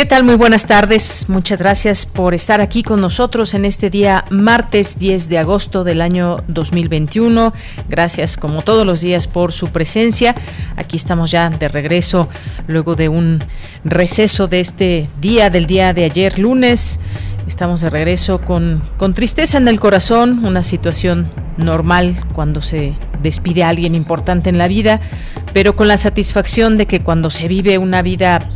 ¿Qué tal? Muy buenas tardes. Muchas gracias por estar aquí con nosotros en este día martes 10 de agosto del año 2021. Gracias como todos los días por su presencia. Aquí estamos ya de regreso luego de un receso de este día, del día de ayer lunes. Estamos de regreso con, con tristeza en el corazón, una situación normal cuando se despide a alguien importante en la vida, pero con la satisfacción de que cuando se vive una vida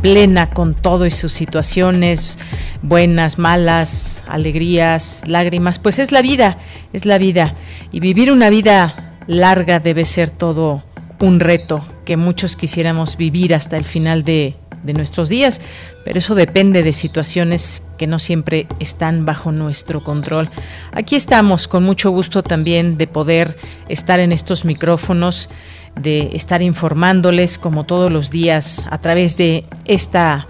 plena con todo y sus situaciones buenas, malas, alegrías, lágrimas, pues es la vida, es la vida. Y vivir una vida larga debe ser todo un reto que muchos quisiéramos vivir hasta el final de, de nuestros días, pero eso depende de situaciones que no siempre están bajo nuestro control. Aquí estamos con mucho gusto también de poder estar en estos micrófonos de estar informándoles como todos los días a través de esta,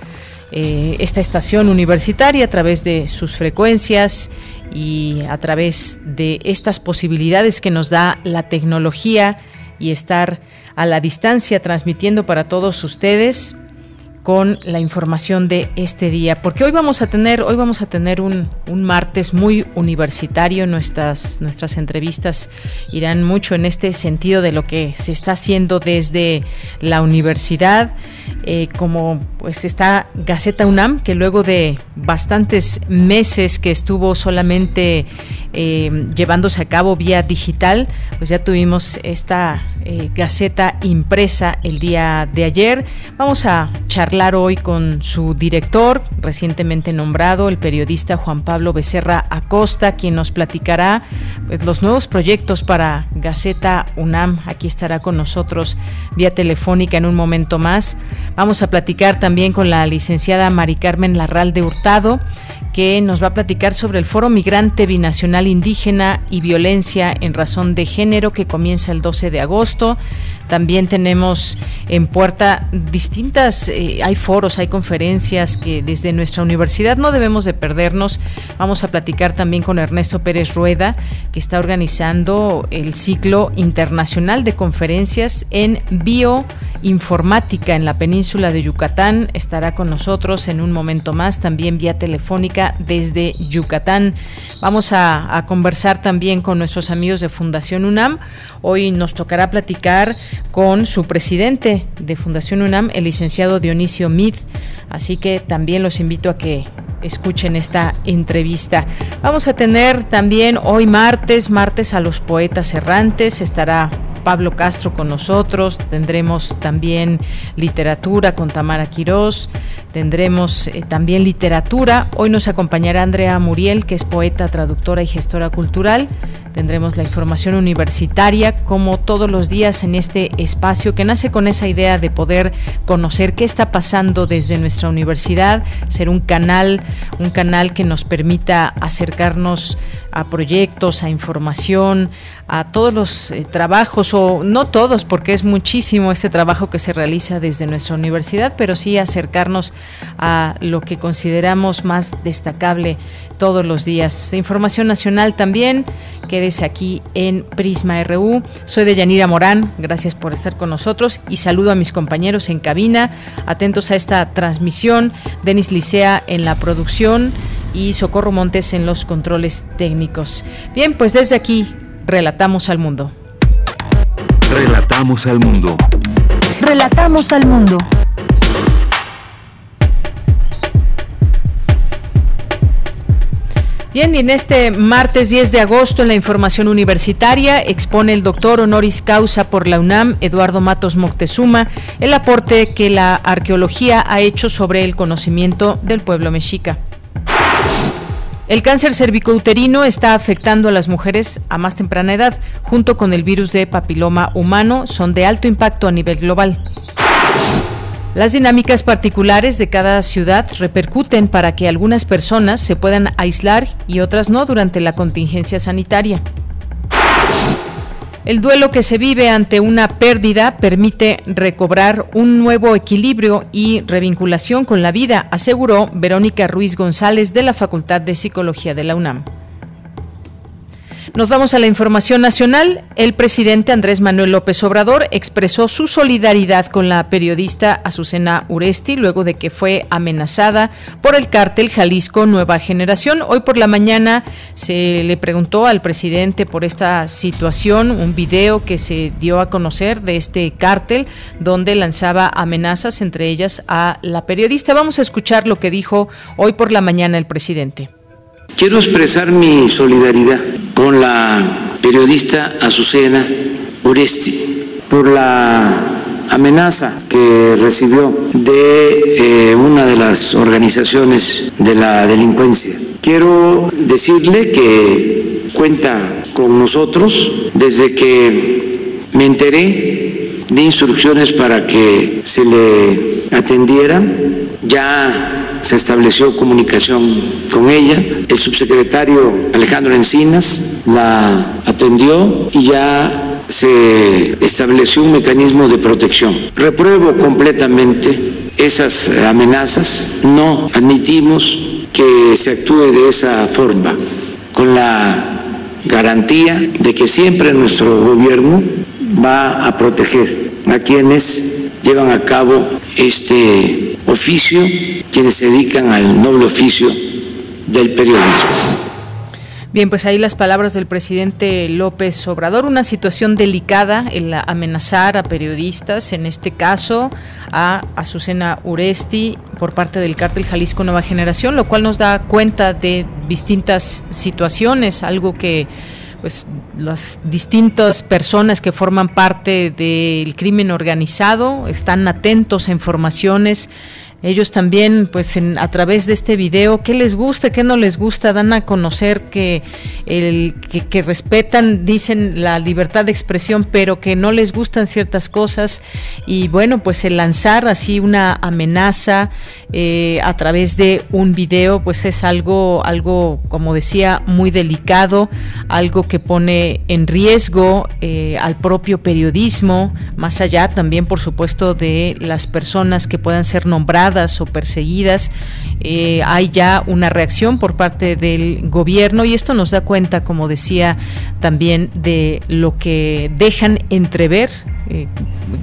eh, esta estación universitaria, a través de sus frecuencias y a través de estas posibilidades que nos da la tecnología y estar a la distancia transmitiendo para todos ustedes con la información de este día, porque hoy vamos a tener, hoy vamos a tener un, un, martes muy universitario, nuestras, nuestras entrevistas irán mucho en este sentido de lo que se está haciendo desde la universidad, eh, como pues está Gaceta UNAM, que luego de bastantes meses que estuvo solamente eh, llevándose a cabo vía digital, pues ya tuvimos esta eh, Gaceta impresa el día de ayer. Vamos a charlar hoy con su director, recientemente nombrado, el periodista Juan Pablo Becerra Acosta, quien nos platicará pues, los nuevos proyectos para Gaceta UNAM. Aquí estará con nosotros vía telefónica en un momento más. Vamos a platicar también con la licenciada Mari Carmen Larral de Hurtado, que nos va a platicar sobre el Foro Migrante Binacional Indígena y Violencia en Razón de Género que comienza el 12 de agosto. También tenemos en puerta distintas, eh, hay foros, hay conferencias que desde nuestra universidad no debemos de perdernos. Vamos a platicar también con Ernesto Pérez Rueda, que está organizando el ciclo internacional de conferencias en bioinformática en la península de Yucatán. Estará con nosotros en un momento más, también vía telefónica desde Yucatán. Vamos a, a conversar también con nuestros amigos de Fundación UNAM. Hoy nos tocará platicar con su presidente de Fundación UNAM, el licenciado Dionisio Mid. Así que también los invito a que escuchen esta entrevista. Vamos a tener también hoy martes, martes a los poetas errantes. Estará Pablo Castro con nosotros, tendremos también literatura con Tamara Quirós, tendremos eh, también literatura. Hoy nos acompañará Andrea Muriel, que es poeta, traductora y gestora cultural. Tendremos la información universitaria como todos los días en este espacio que nace con esa idea de poder conocer qué está pasando desde nuestra universidad, ser un canal, un canal que nos permita acercarnos a proyectos, a información, a todos los eh, trabajos, o no todos, porque es muchísimo este trabajo que se realiza desde nuestra universidad, pero sí acercarnos a lo que consideramos más destacable todos los días. Información nacional también, quédese aquí en Prisma RU. Soy de Yanira Morán, gracias por estar con nosotros y saludo a mis compañeros en cabina, atentos a esta transmisión, Denis Licea en la producción y Socorro Montes en los controles técnicos. Bien, pues desde aquí relatamos al mundo. Relatamos al mundo. Relatamos al mundo. Bien, y en este martes 10 de agosto en la información universitaria expone el doctor honoris causa por la UNAM, Eduardo Matos Moctezuma, el aporte que la arqueología ha hecho sobre el conocimiento del pueblo mexica. El cáncer cervicouterino está afectando a las mujeres a más temprana edad, junto con el virus de papiloma humano, son de alto impacto a nivel global. Las dinámicas particulares de cada ciudad repercuten para que algunas personas se puedan aislar y otras no durante la contingencia sanitaria. El duelo que se vive ante una pérdida permite recobrar un nuevo equilibrio y revinculación con la vida, aseguró Verónica Ruiz González de la Facultad de Psicología de la UNAM. Nos vamos a la información nacional. El presidente Andrés Manuel López Obrador expresó su solidaridad con la periodista Azucena Uresti luego de que fue amenazada por el cártel Jalisco Nueva Generación. Hoy por la mañana se le preguntó al presidente por esta situación, un video que se dio a conocer de este cártel donde lanzaba amenazas, entre ellas a la periodista. Vamos a escuchar lo que dijo hoy por la mañana el presidente. Quiero expresar mi solidaridad con la periodista Azucena Oresti por la amenaza que recibió de eh, una de las organizaciones de la delincuencia. Quiero decirle que cuenta con nosotros desde que me enteré de instrucciones para que se le atendiera. Ya se estableció comunicación con ella. El subsecretario Alejandro Encinas la atendió y ya se estableció un mecanismo de protección. Repruebo completamente esas amenazas. No admitimos que se actúe de esa forma, con la garantía de que siempre nuestro gobierno va a proteger a quienes llevan a cabo este oficio quienes se dedican al noble oficio del periodismo. Bien, pues ahí las palabras del presidente López Obrador, una situación delicada el amenazar a periodistas, en este caso a Azucena Uresti por parte del cártel Jalisco Nueva Generación, lo cual nos da cuenta de distintas situaciones, algo que pues las distintas personas que forman parte del crimen organizado están atentos a informaciones ellos también, pues a través de este video, qué les gusta, qué no les gusta, dan a conocer que, el, que, respetan, dicen la libertad de expresión, pero que no les gustan ciertas cosas. Y bueno, pues el lanzar así una amenaza eh, a través de un video, pues es algo, algo, como decía, muy delicado, algo que pone en riesgo eh, al propio periodismo, más allá también, por supuesto, de las personas que puedan ser nombradas o perseguidas. Eh, hay ya una reacción por parte del gobierno y esto nos da cuenta, como decía, también de lo que dejan entrever eh,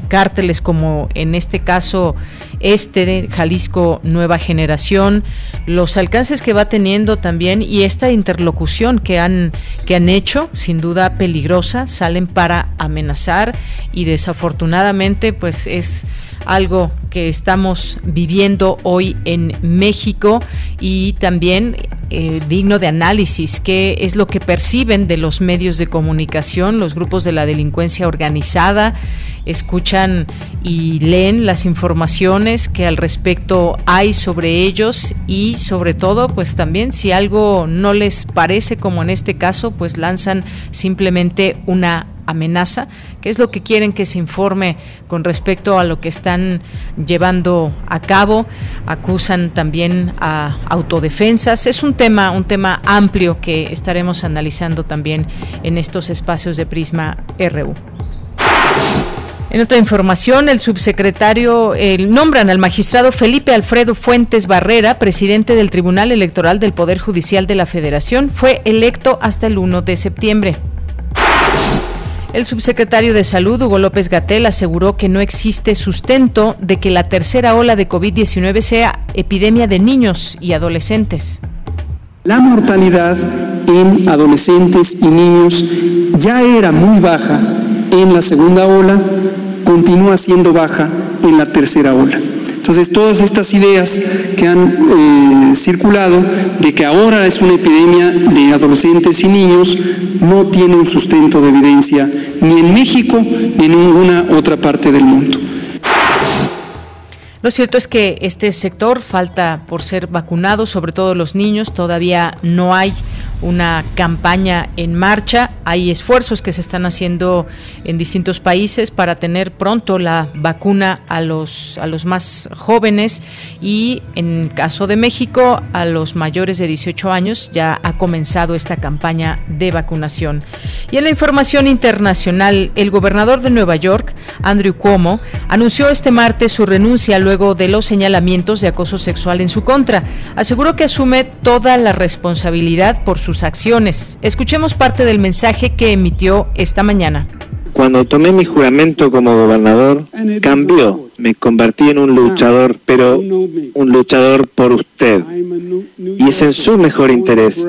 cárteles como en este caso este de Jalisco Nueva Generación, los alcances que va teniendo también y esta interlocución que han, que han hecho, sin duda peligrosa, salen para amenazar y desafortunadamente pues es algo que estamos viviendo hoy en México y también eh, digno de análisis, qué es lo que perciben de los medios de comunicación, los grupos de la delincuencia organizada, escuchan y leen las informaciones que al respecto hay sobre ellos y sobre todo pues también si algo no les parece como en este caso pues lanzan simplemente una amenaza, qué es lo que quieren que se informe con respecto a lo que están llevando a cabo, acusan también a autodefensas, es un tema un tema amplio que estaremos analizando también en estos espacios de Prisma RU. En otra información, el subsecretario el, nombran al magistrado Felipe Alfredo Fuentes Barrera, presidente del Tribunal Electoral del Poder Judicial de la Federación. Fue electo hasta el 1 de septiembre. El subsecretario de Salud, Hugo López Gatel, aseguró que no existe sustento de que la tercera ola de COVID-19 sea epidemia de niños y adolescentes. La mortalidad en adolescentes y niños ya era muy baja en la segunda ola, continúa siendo baja en la tercera ola. Entonces, todas estas ideas que han eh, circulado de que ahora es una epidemia de adolescentes y niños no tienen sustento de evidencia ni en México ni en ninguna otra parte del mundo. Lo cierto es que este sector falta por ser vacunado, sobre todo los niños, todavía no hay una campaña en marcha. Hay esfuerzos que se están haciendo en distintos países para tener pronto la vacuna a los, a los más jóvenes y en el caso de México a los mayores de 18 años ya ha comenzado esta campaña de vacunación. Y en la información internacional, el gobernador de Nueva York, Andrew Cuomo, anunció este martes su renuncia luego de los señalamientos de acoso sexual en su contra. Aseguró que asume toda la responsabilidad por su acciones. Escuchemos parte del mensaje que emitió esta mañana. Cuando tomé mi juramento como gobernador, cambió. Me convertí en un luchador, pero un luchador por usted. Y es en su mejor interés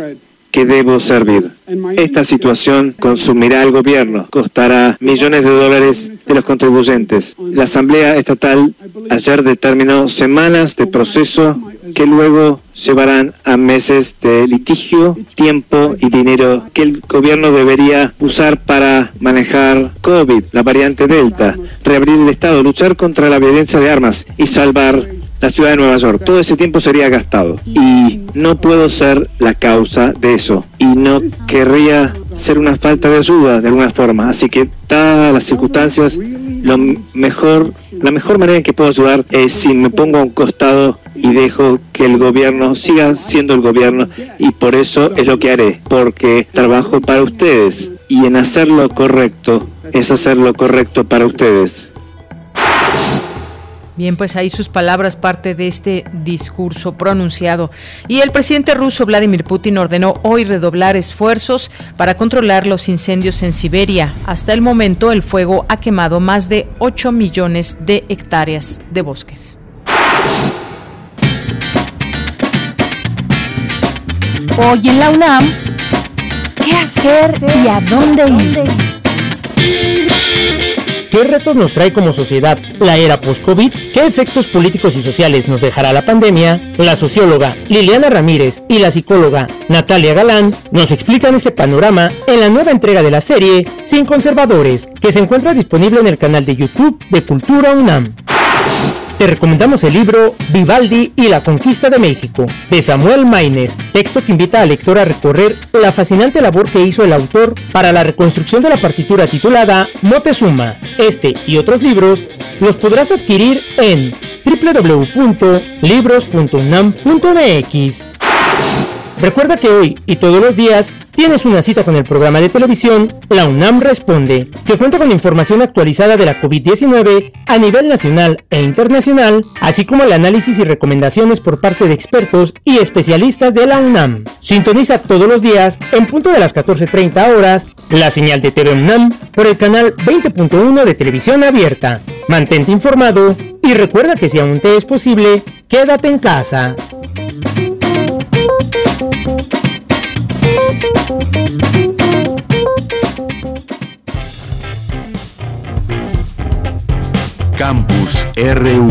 que debo servir. Esta situación consumirá al gobierno, costará millones de dólares de los contribuyentes. La Asamblea Estatal ayer determinó semanas de proceso que luego llevarán a meses de litigio, tiempo y dinero que el gobierno debería usar para manejar COVID, la variante Delta, reabrir el Estado, luchar contra la violencia de armas y salvar la ciudad de Nueva York. Todo ese tiempo sería gastado y no puedo ser la causa de eso y no querría ser una falta de ayuda de alguna forma. Así que, dadas las circunstancias, lo mejor, la mejor manera en que puedo ayudar es si me pongo a un costado y dejo que el gobierno siga siendo el gobierno y por eso es lo que haré, porque trabajo para ustedes y en hacer lo correcto es hacer lo correcto para ustedes. Bien, pues ahí sus palabras, parte de este discurso pronunciado. Y el presidente ruso Vladimir Putin ordenó hoy redoblar esfuerzos para controlar los incendios en Siberia. Hasta el momento, el fuego ha quemado más de 8 millones de hectáreas de bosques. Hoy en la UNAM, ¿qué hacer y a dónde ir? ¿Qué retos nos trae como sociedad la era post-COVID? ¿Qué efectos políticos y sociales nos dejará la pandemia? La socióloga Liliana Ramírez y la psicóloga Natalia Galán nos explican este panorama en la nueva entrega de la serie Sin Conservadores, que se encuentra disponible en el canal de YouTube de Cultura UNAM. Te recomendamos el libro Vivaldi y la conquista de México, de Samuel Maines, texto que invita al lector a recorrer la fascinante labor que hizo el autor para la reconstrucción de la partitura titulada Motezuma. Este y otros libros los podrás adquirir en www.libros.unam.mx. Recuerda que hoy y todos los días tienes una cita con el programa de televisión La UNAM Responde, que cuenta con información actualizada de la COVID-19 a nivel nacional e internacional, así como el análisis y recomendaciones por parte de expertos y especialistas de la UNAM. Sintoniza todos los días, en punto de las 14.30 horas, la señal de TV UNAM por el canal 20.1 de televisión abierta. Mantente informado y recuerda que si aún te es posible, quédate en casa. Campus RU.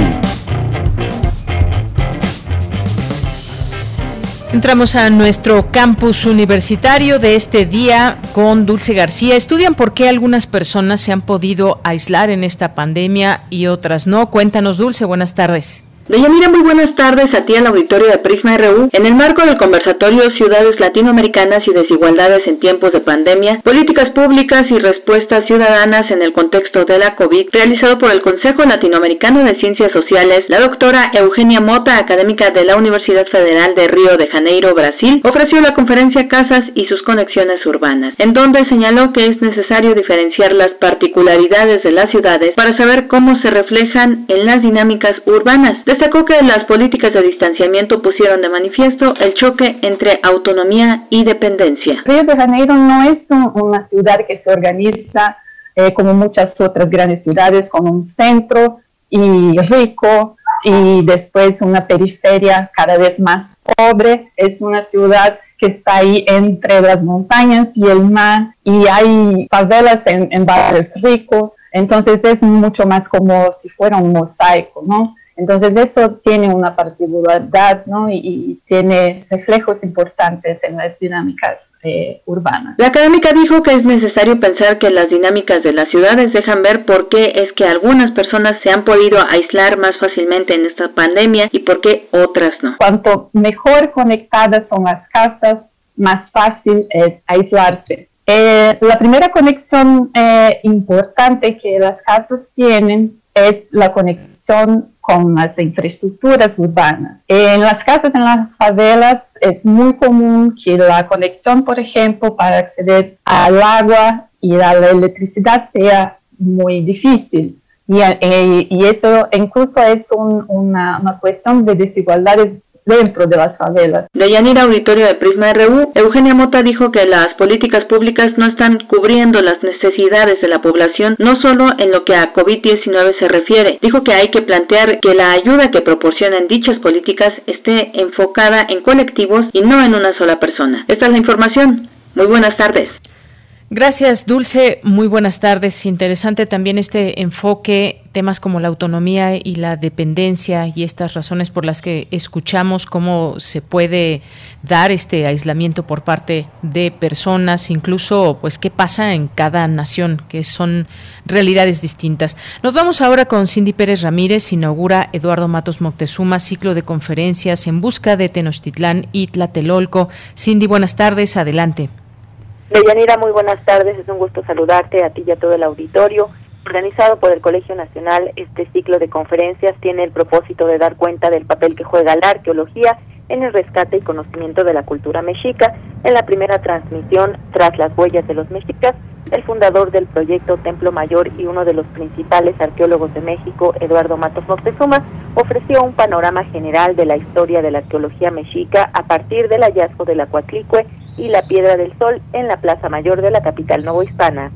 Entramos a nuestro campus universitario de este día con Dulce García. Estudian por qué algunas personas se han podido aislar en esta pandemia y otras no. Cuéntanos, Dulce, buenas tardes. Deyanira, muy buenas tardes a ti en la auditorio de Prisma RU. En el marco del conversatorio Ciudades Latinoamericanas y Desigualdades en tiempos de pandemia, políticas públicas y respuestas ciudadanas en el contexto de la COVID, realizado por el Consejo Latinoamericano de Ciencias Sociales, la doctora Eugenia Mota, académica de la Universidad Federal de Río de Janeiro, Brasil, ofreció la conferencia Casas y sus conexiones urbanas, en donde señaló que es necesario diferenciar las particularidades de las ciudades para saber cómo se reflejan en las dinámicas urbanas Destacó que las políticas de distanciamiento pusieron de manifiesto el choque entre autonomía y dependencia. Río de Janeiro no es una ciudad que se organiza eh, como muchas otras grandes ciudades, con un centro y rico y después una periferia cada vez más pobre. Es una ciudad que está ahí entre las montañas y el mar y hay favelas en, en barrios ricos. Entonces es mucho más como si fuera un mosaico, ¿no? Entonces eso tiene una particularidad ¿no? y, tiene reflejos importantes en las dinámicas eh, urbanas. La académica dijo que es necesario pensar que las dinámicas de las ciudades dejan ver por qué es que algunas personas se han podido aislar más fácilmente en esta pandemia y por qué otras no. Cuanto mejor conectadas son las casas, más fácil es aislarse. Eh, la primera conexión eh, importante que las casas tienen es la conexión con las infraestructuras urbanas. En las casas, en las favelas, es muy común que la conexión, por ejemplo, para acceder al agua y a la electricidad sea muy difícil. Y, eh, eso incluso es una cuestión de desigualdades dentro de las favelas. De Yanira Auditorio de Prisma RU, Eugenia Mota dijo que las políticas públicas no están cubriendo las necesidades de la población, no solo en lo que a COVID-19 se refiere. Dijo que hay que plantear que la ayuda que proporcionan dichas políticas esté enfocada en colectivos y no en una sola persona. Esta es la información. Muy buenas tardes. Gracias, Dulce. Muy buenas tardes. Interesante también este enfoque, temas como la autonomía y la dependencia y estas razones por las que escuchamos cómo se puede dar este aislamiento por parte de personas, incluso pues qué pasa en cada nación, que son realidades distintas. Nos vamos ahora con Cindy Pérez Ramírez, inaugura Eduardo Matos Moctezuma ciclo de conferencias en busca de Tenochtitlán y Tlatelolco. Cindy, buenas tardes, adelante. Deyanira, muy buenas tardes. Es un gusto saludarte a ti y a todo el auditorio. Organizado por el Colegio Nacional, este ciclo de conferencias tiene el propósito de dar cuenta del papel que juega la arqueología en el rescate y conocimiento de la cultura mexica. En la primera transmisión, tras las huellas de los mexicas, el fundador del proyecto Templo Mayor y uno de los principales arqueólogos de México, Eduardo Matos Moctezuma, ofreció un panorama general de la historia de la arqueología mexica a partir del hallazgo de la y la Piedra del Sol en la Plaza Mayor de la capital novohispana.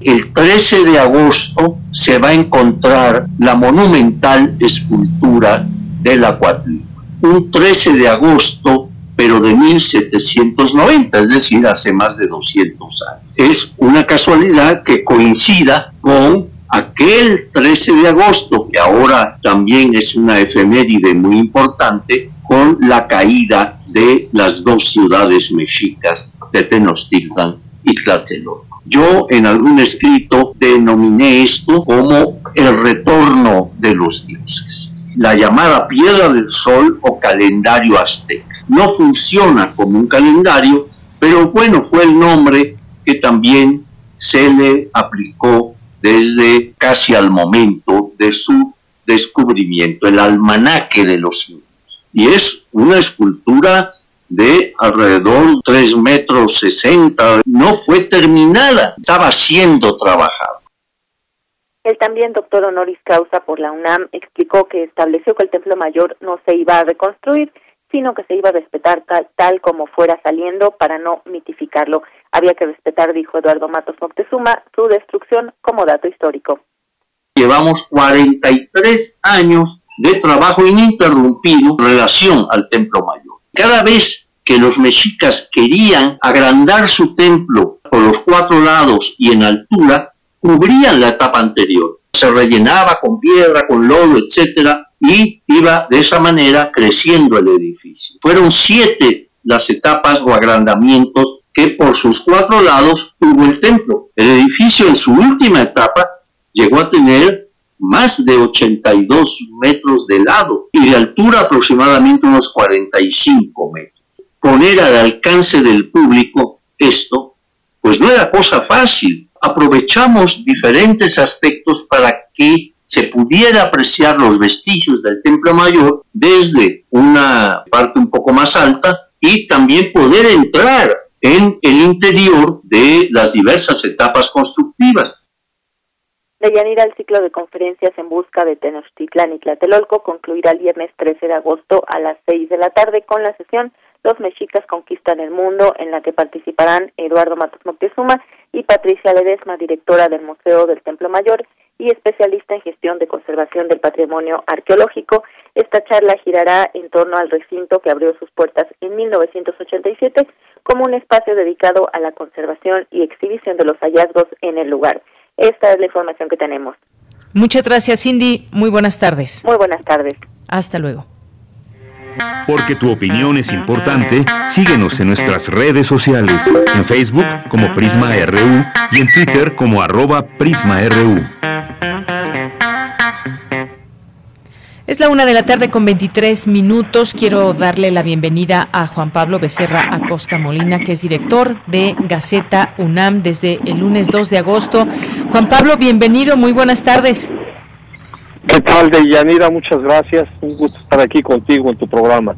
El 13 de agosto se va a encontrar la monumental escultura de la Cuatlicue. Un 13 de agosto, pero de 1790, es decir, hace más de 200 años. Es una casualidad que coincida con aquel 13 de agosto, que ahora también es una efeméride muy importante, con la caída de las dos ciudades mexicas de Tenochtitlan y Tlatelolco. Yo en algún escrito denominé esto como el retorno de los dioses. La llamada piedra del sol o calendario azteca. No funciona como un calendario, pero bueno, fue el nombre que también se le aplicó desde casi al momento de su descubrimiento, el almanaque de los y es una escultura de alrededor 3 metros 60. No fue terminada, estaba siendo trabajada. El también doctor honoris causa por la UNAM explicó que estableció que el Templo Mayor no se iba a reconstruir, sino que se iba a respetar tal, tal como fuera saliendo para no mitificarlo. Había que respetar, dijo Eduardo Matos Moctezuma, su destrucción como dato histórico. Llevamos 43 años de trabajo ininterrumpido en relación al templo mayor. Cada vez que los mexicas querían agrandar su templo por los cuatro lados y en altura, cubrían la etapa anterior. Se rellenaba con piedra, con lodo, etcétera, y iba de esa manera creciendo el edificio. Fueron siete las etapas o agrandamientos que por sus cuatro lados tuvo el templo. El edificio en su última etapa llegó a tener más de 82 metros de lado y de altura aproximadamente unos 45 metros. Poner al alcance del público esto, pues no era cosa fácil. Aprovechamos diferentes aspectos para que se pudiera apreciar los vestigios del Templo Mayor desde una parte un poco más alta y también poder entrar en el interior de las diversas etapas constructivas. Deyanira, el ciclo de conferencias en busca de Tenochtitlán y Tlatelolco concluirá el viernes 13 de agosto a las 6 de la tarde con la sesión Los Mexicas Conquistan el Mundo, en la que participarán Eduardo Matos Moctezuma y Patricia Ledesma, directora del Museo del Templo Mayor y especialista en gestión de conservación del patrimonio arqueológico. Esta charla girará en torno al recinto que abrió sus puertas en 1987 como un espacio dedicado a la conservación y exhibición de los hallazgos en el lugar. Esta es la información que tenemos. Muchas gracias, Cindy. Muy buenas tardes. Muy buenas tardes. Hasta luego. Porque tu opinión es importante, síguenos en nuestras redes sociales, en Facebook como Prisma RU y en Twitter como arroba PrismaRU. Es la una de la tarde con 23 minutos. Quiero darle la bienvenida a Juan Pablo Becerra Acosta Molina, que es director de Gaceta UNAM desde el lunes 2 de agosto. Juan Pablo, bienvenido, muy buenas tardes. ¿Qué tal, Deyanira? Muchas gracias. Un gusto estar aquí contigo en tu programa.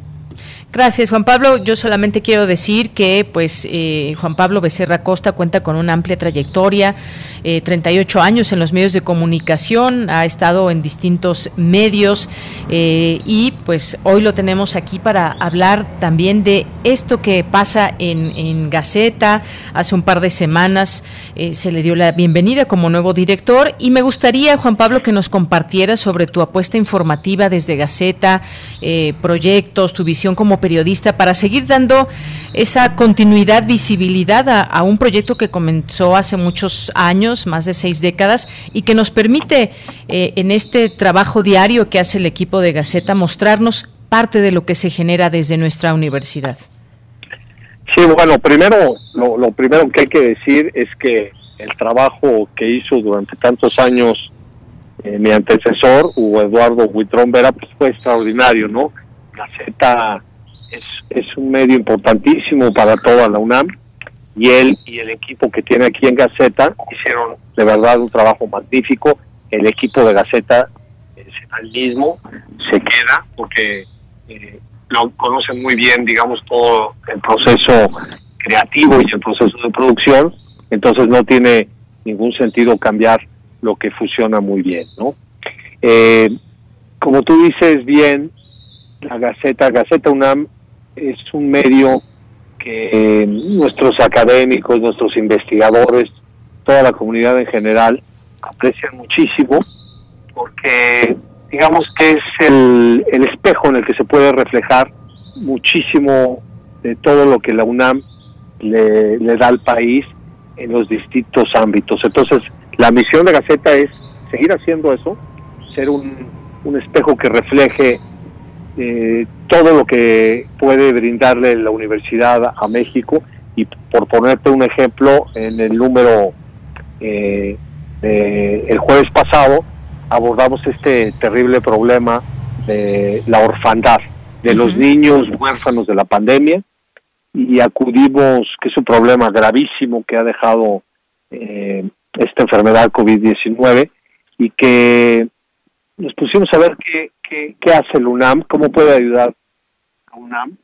Gracias, Juan Pablo. Yo solamente quiero decir que, pues, eh, Juan Pablo Becerra Costa cuenta con una amplia trayectoria, 38 eh, años en los medios de comunicación, ha estado en distintos medios eh, y, pues, hoy lo tenemos aquí para hablar también de esto que pasa en, en Gaceta. Hace un par de semanas se le dio la bienvenida como nuevo director y me gustaría, Juan Pablo, que nos compartiera sobre tu apuesta informativa desde Gaceta, proyectos, tu visión como periodista para seguir dando esa continuidad, visibilidad a, un proyecto que comenzó hace muchos años, más de seis décadas, y que nos permite eh, en este trabajo diario que hace el equipo de Gaceta mostrarnos parte de lo que se genera desde nuestra universidad. Sí, bueno, primero, lo, primero que hay que decir es que el trabajo que hizo durante tantos años eh, mi antecesor, Eduardo Huitrón Vera, pues fue extraordinario, ¿no? Gaceta es, es un medio importantísimo para toda la UNAM y él y el equipo que tiene aquí en Gaceta hicieron de verdad un trabajo magnífico. El equipo de Gaceta es el mismo, se queda porque eh, lo conocen muy bien, digamos, todo el proceso creativo y el proceso de producción, entonces no tiene ningún sentido cambiar lo que funciona muy bien, ¿no? Eh, como tú dices bien, la Gaceta, Gaceta UNAM es un medio que nuestros académicos, nuestros investigadores, toda la comunidad en general aprecian muchísimo porque digamos que es el, espejo en el que se puede reflejar muchísimo de todo lo que la UNAM le, da al país en los distintos ámbitos. Entonces, la misión de Gaceta es seguir haciendo eso, ser un espejo que refleje eh, todo lo que puede brindarle la universidad a México. Y por ponerte un ejemplo, en el número eh, el jueves pasado abordamos este terrible problema de la orfandad de los niños huérfanos de la pandemia. Y acudimos, que es un problema gravísimo que ha dejado eh, esta enfermedad COVID-19 y que nos pusimos a ver qué, qué, hace el UNAM, cómo puede ayudar a UNAM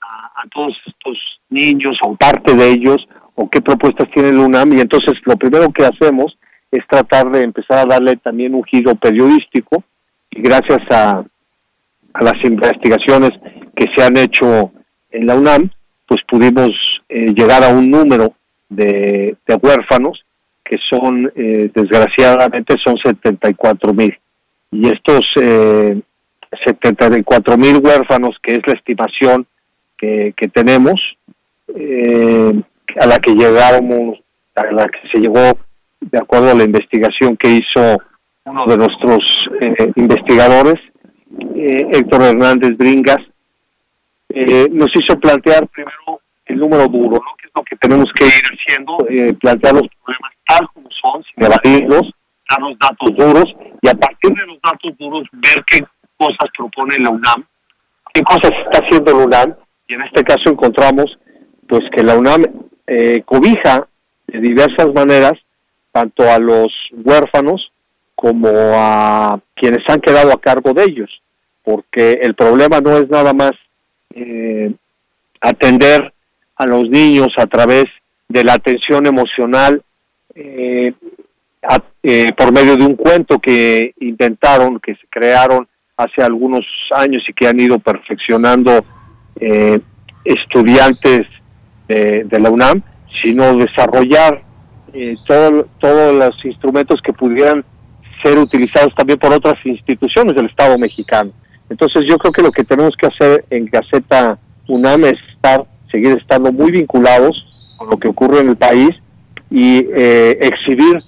a, todos estos niños o parte de ellos o qué propuestas tiene el UNAM. Y entonces lo primero que hacemos es tratar de empezar a darle también un giro periodístico. Y gracias a, a las investigaciones que se han hecho en la UNAM, pues pudimos eh, llegar a un número de, de huérfanos que son, eh, desgraciadamente, son 74 mil y estos eh, 74 mil huérfanos, que es la estimación que, tenemos, eh, a la que llegamos, a la que se llegó de acuerdo a la investigación que hizo uno de nuestros eh, investigadores, eh, Héctor Hernández Bringas, nos hizo plantear primero el número duro, ¿no? que es lo que tenemos que ir haciendo, plantear los problemas tal como son, sin evadirlos, dar los datos duros y a partir de los datos duros ver qué cosas propone la UNAM, qué cosas está haciendo la UNAM. Y en este caso encontramos pues que la UNAM eh, cobija de diversas maneras tanto a los huérfanos como a quienes han quedado a cargo de ellos, porque el problema no es nada más eh, atender a los niños a través de la atención emocional eh, eh, por medio de un cuento que inventaron, que se crearon hace algunos años y que han ido perfeccionando eh, estudiantes de, la UNAM, sino desarrollar eh, todos los instrumentos que pudieran ser utilizados también por otras instituciones del Estado mexicano. Entonces yo creo que lo que tenemos que hacer en Gaceta UNAM es estar, seguir estando muy vinculados con lo que ocurre en el país y exhibir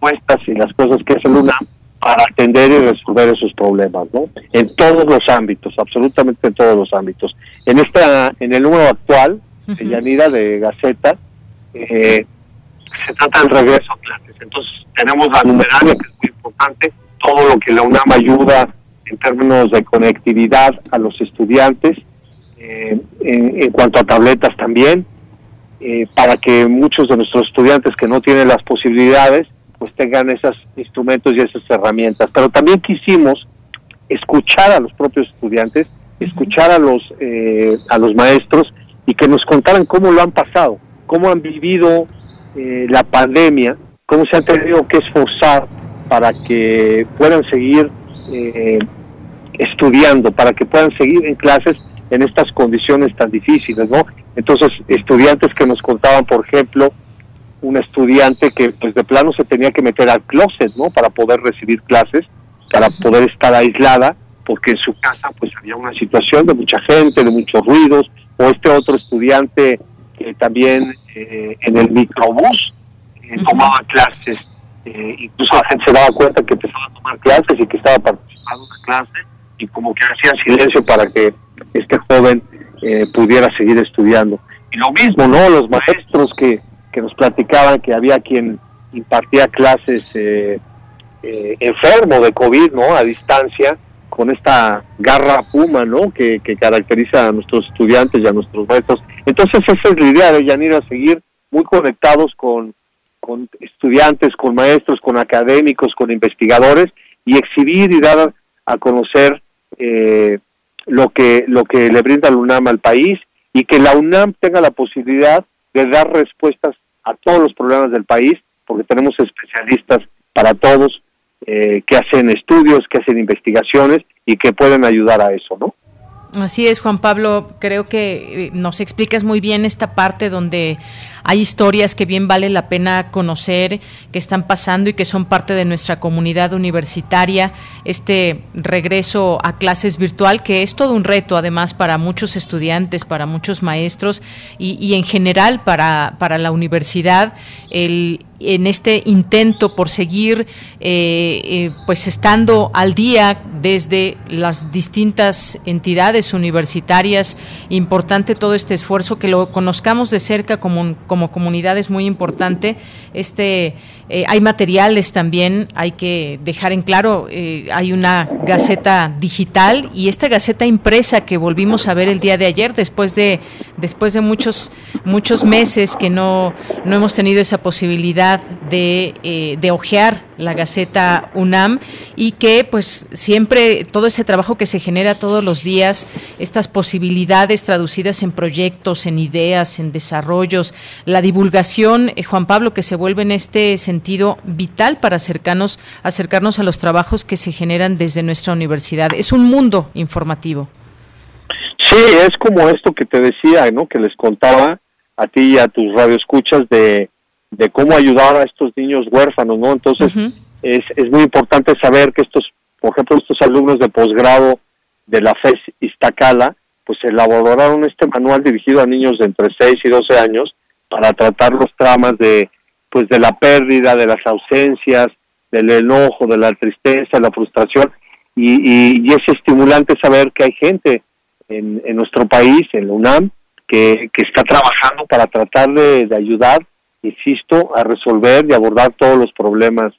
las propuestas y las cosas que hace el UNAM para atender y resolver esos problemas, ¿no? En todos los ámbitos, absolutamente en todos los ámbitos. En esta, en el número actual, de Yanira de Gaceta, eh, se trata del regreso a clases. Entonces, tenemos la numeraria, que es muy importante, todo lo que la UNAM ayuda en términos de conectividad a los estudiantes, eh, en, cuanto a tabletas también, eh, para que muchos de nuestros estudiantes que no tienen las posibilidades, pues tengan esos instrumentos y esas herramientas. Pero también quisimos escuchar a los propios estudiantes, escuchar a los eh, a los maestros y que nos contaran cómo lo han pasado, cómo han vivido eh, la pandemia, cómo se han tenido que esforzar para que puedan seguir eh, estudiando, para que puedan seguir en clases en estas condiciones tan difíciles, ¿no? Entonces, estudiantes que nos contaban, por ejemplo, un estudiante que pues de plano se tenía que meter al closet, ¿no? Para poder recibir clases, para poder estar aislada, porque en su casa pues había una situación de mucha gente, de muchos ruidos, o este otro estudiante que también eh, en el microbús eh, tomaba clases, eh, incluso la gente se daba cuenta que empezaba a tomar clases y que estaba participando en la clase y como que hacía silencio para que este joven pudiera seguir estudiando. Y lo mismo, ¿no? Los maestros que que nos platicaban que había quien impartía clases eh, eh, enfermo de COVID, ¿no? A distancia, con esta garra puma, ¿no? Que, caracteriza a nuestros estudiantes y a nuestros maestros. Entonces esa es la idea de Yanir a seguir muy conectados con, con estudiantes, con maestros, con académicos, con investigadores y exhibir y dar a conocer eh, lo que lo que le brinda la UNAM al país y que la UNAM tenga la posibilidad de dar respuestas a todos los problemas del país, porque tenemos especialistas para todos eh, que hacen estudios, que hacen investigaciones y que pueden ayudar a eso, ¿no? Así es, Juan Pablo, creo que eh, nos explicas muy bien esta parte donde hay historias que bien vale la pena conocer, que están pasando y que son parte de nuestra comunidad universitaria. Este regreso a clases virtual, que es todo un reto además para muchos estudiantes, para muchos maestros y, en general para, para la universidad, el en este intento por seguir eh, eh, pues estando al día desde las distintas entidades universitarias importante todo este esfuerzo que lo conozcamos de cerca como, como comunidad es muy importante este eh, hay materiales también, hay que dejar en claro, eh, hay una gaceta digital y esta gaceta impresa que volvimos a ver el día de ayer, después de, después de muchos, muchos meses que no, no hemos tenido esa posibilidad de, eh, de ojear la Gaceta UNAM y que pues siempre todo ese trabajo que se genera todos los días, estas posibilidades traducidas en proyectos, en ideas, en desarrollos, la divulgación, Juan Pablo, que se vuelve en este sentido vital para acercarnos, acercarnos a los trabajos que se generan desde nuestra universidad. Es un mundo informativo. Sí, es como esto que te decía, ¿no? Que les contaba a ti y a tus radioescuchas de, de cómo ayudar a estos niños huérfanos, ¿no? Entonces, es, es muy importante saber que estos, por ejemplo, estos alumnos de posgrado de la FES Iztacala, pues elaboraron este manual dirigido a niños de entre 6 y 12 años para tratar los tramas de pues de la pérdida, de las ausencias, del enojo, de la tristeza, la frustración, y, y, es estimulante saber que hay gente en, en nuestro país, en la UNAM, que, que está trabajando para tratar de, ayudar, insisto, a resolver y abordar todos los problemas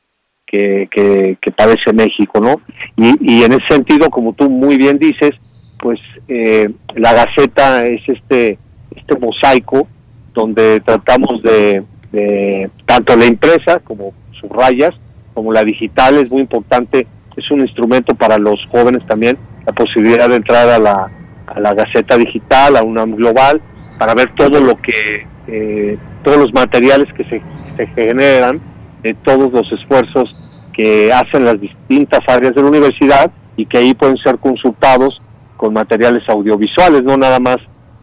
que, que, padece México, ¿no? Y, y, en ese sentido, como tú muy bien dices, pues eh, la Gaceta es este, este mosaico donde tratamos de, de tanto la impresa como sus rayas, como la digital es muy importante, es un instrumento para los jóvenes también, la posibilidad de entrar a la, a la Gaceta Digital, a una global, para ver todo lo que, eh, todos los materiales que se, se generan, de todos los esfuerzos que hacen las distintas áreas de la universidad y que ahí pueden ser consultados con materiales audiovisuales, no nada más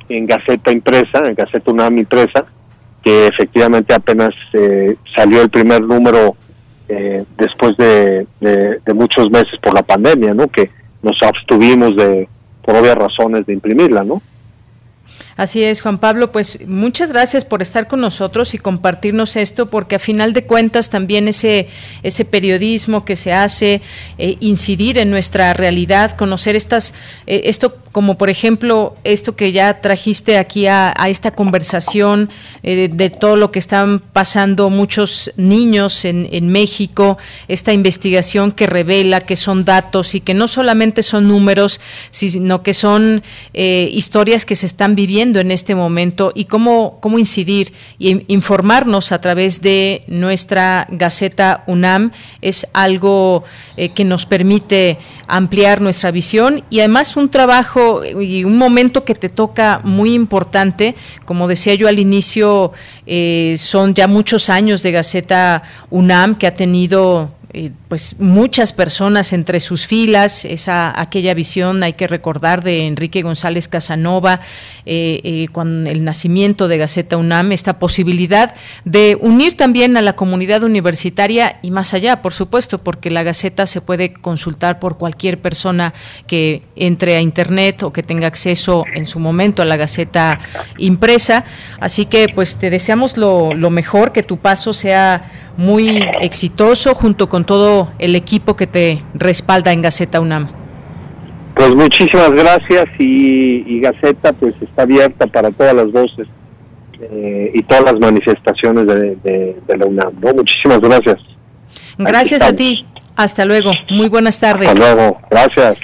en Gaceta impresa, en Gaceta UNAM impresa, que efectivamente apenas eh, salió el primer número eh, después de, muchos meses por la pandemia, ¿no? Que nos abstuvimos de, por obvias razones, de imprimirla, ¿no? Así es, Juan Pablo, pues muchas gracias por estar con nosotros y compartirnos esto, porque a final de cuentas también ese, ese periodismo que se hace, eh, incidir en nuestra realidad, conocer estas, eh, esto como por ejemplo esto que ya trajiste aquí a, esta conversación eh, de todo lo que están pasando muchos niños en, en México, esta investigación que revela que son datos y que no solamente son números, sino que son historias que se están viviendo en este momento y cómo, cómo incidir y informarnos a través de nuestra Gaceta UNAM es algo eh, que nos permite ampliar nuestra visión y además un trabajo y un momento que te toca muy importante, como decía yo al inicio, eh, son ya muchos años de Gaceta UNAM que ha tenido eh, pues muchas personas entre sus filas, esa aquella visión hay que recordar de Enrique González Casanova eh, eh, con el nacimiento de Gaceta UNAM, esta posibilidad de unir también a la comunidad universitaria y más allá, por supuesto, porque la Gaceta se puede consultar por cualquier persona que entre a internet o que tenga acceso en su momento a la Gaceta impresa, así que pues te deseamos lo, lo mejor, que tu paso sea muy exitoso junto con todo el equipo que te respalda en Gaceta UNAM. Pues muchísimas gracias y, Gaceta pues está abierta para todas las voces eh, y todas las manifestaciones de, la UNAM. Muchísimas gracias. Gracias a ti. Hasta luego. Muy buenas tardes. Hasta luego. Gracias.